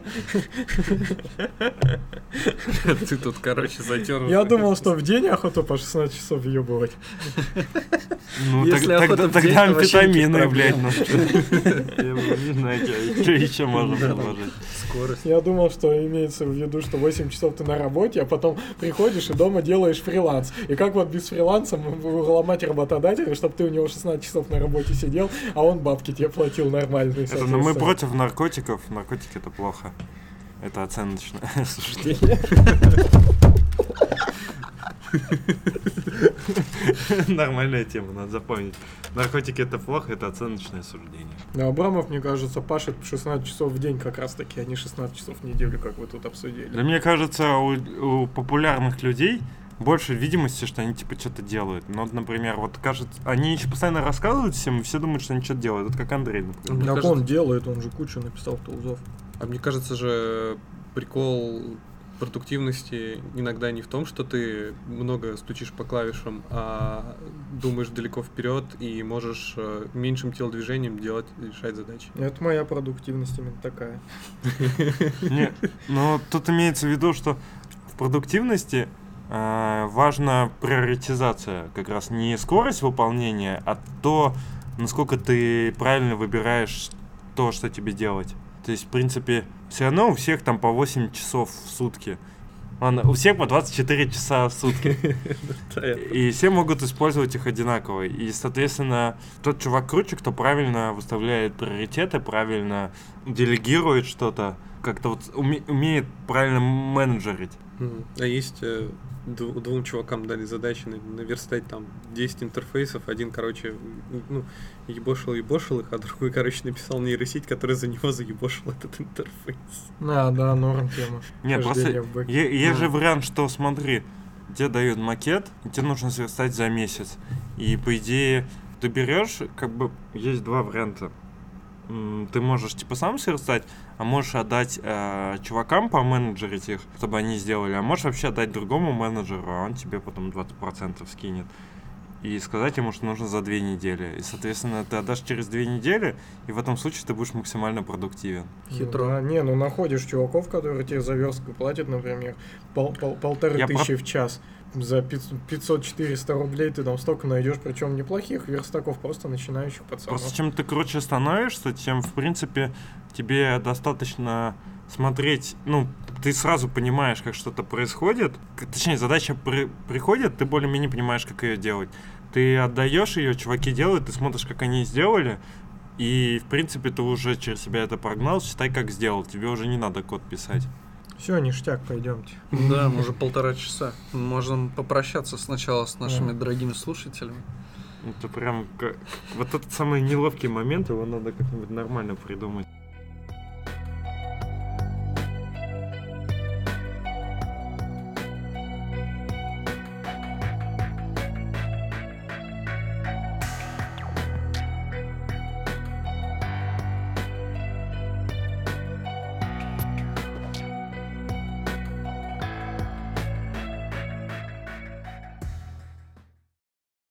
ты тут, короче, затер. Я думал, что в день охота по 16 часов въебывать. Ну, Если так- охота тогда в день, тогда амфетамины, блядь, ну что. Я не знаю, что еще можно предложить. Скорость. Я думал, что имеется в виду, что 8 часов ты на работе, а потом приходишь и дома делаешь фриланс. И как вот без фриланса ломать работодателя, чтобы ты у него 16 часов на работе сидел, а он бабки тебе платил нормальные. Это, но мы соответственно. против наркотиков. Наркотики это плохо. Это оценочное суждение. Нормальная тема, надо запомнить. Наркотики это плохо, это оценочное суждение. Но Абрамов, мне кажется, пашет 16 часов в день как раз таки, а не 16 часов в неделю, как вы тут обсудили. Да мне кажется, у, у популярных людей больше видимости, что они типа что-то делают. Ну, вот, например, вот кажется, они еще постоянно рассказывают всем, и все думают, что они что-то делают. Вот как Андрей, например. Мне Как кажется- он делает, он же кучу написал тулзов. А мне кажется же, прикол продуктивности иногда не в том, что ты много стучишь по клавишам, а думаешь далеко вперед и можешь э, меньшим телодвижением делать, решать задачи. Это моя продуктивность именно такая. Не, но тут имеется в виду, что в продуктивности важна приоритизация, как раз не скорость выполнения, а то, насколько ты правильно выбираешь то, что тебе делать. То есть, в принципе, все равно у всех там по 8 часов в сутки. Ладно, у всех по 24 часа в сутки. И все могут использовать их одинаково. И, соответственно, тот чувак круче, кто правильно выставляет приоритеты, правильно делегирует что-то, как-то вот уме- умеет правильно менеджерить. А есть э, двум чувакам дали задачи на- наверстать там 10 интерфейсов. Один, короче, ну, ебошил, ебошил их, а другой, короче, написал нейросеть, которая за него заебошил этот интерфейс. А, да, норм тема. Нет, просто есть же вариант, что смотри, тебе дают макет, и тебе нужно сверстать за месяц. И по идее, ты берешь, как бы есть два варианта. Ты можешь типа сам сверстать, а можешь отдать э, чувакам по менеджерить их, чтобы они сделали, а можешь вообще отдать другому менеджеру, а он тебе потом 20% скинет. И сказать ему, что нужно за две недели. И, соответственно, ты отдашь через две недели, и в этом случае ты будешь максимально продуктивен. Ну Хитро. да, не, ну находишь чуваков, которые тебе за верстку платят, например, пол- пол- полторы Я про- тысячи в час. За 500-400 рублей ты там столько найдешь, причем неплохих верстаков, просто начинающих пацанов. Просто чем ты круче становишься, тем, в принципе, тебе достаточно смотреть, ну, ты сразу понимаешь, как что-то происходит, точнее, задача при- приходит, ты более-менее понимаешь, как ее делать. Ты отдаешь ее, чуваки делают, ты смотришь, как они сделали, и, в принципе, ты уже через себя это прогнал, считай, как сделал, тебе уже не надо код писать. Все, ништяк, пойдемте. Да, мы уже полтора часа. Можем попрощаться сначала с нашими Да. дорогими слушателями. Это прям, как- вот этот самый неловкий момент, его надо как-нибудь нормально придумать.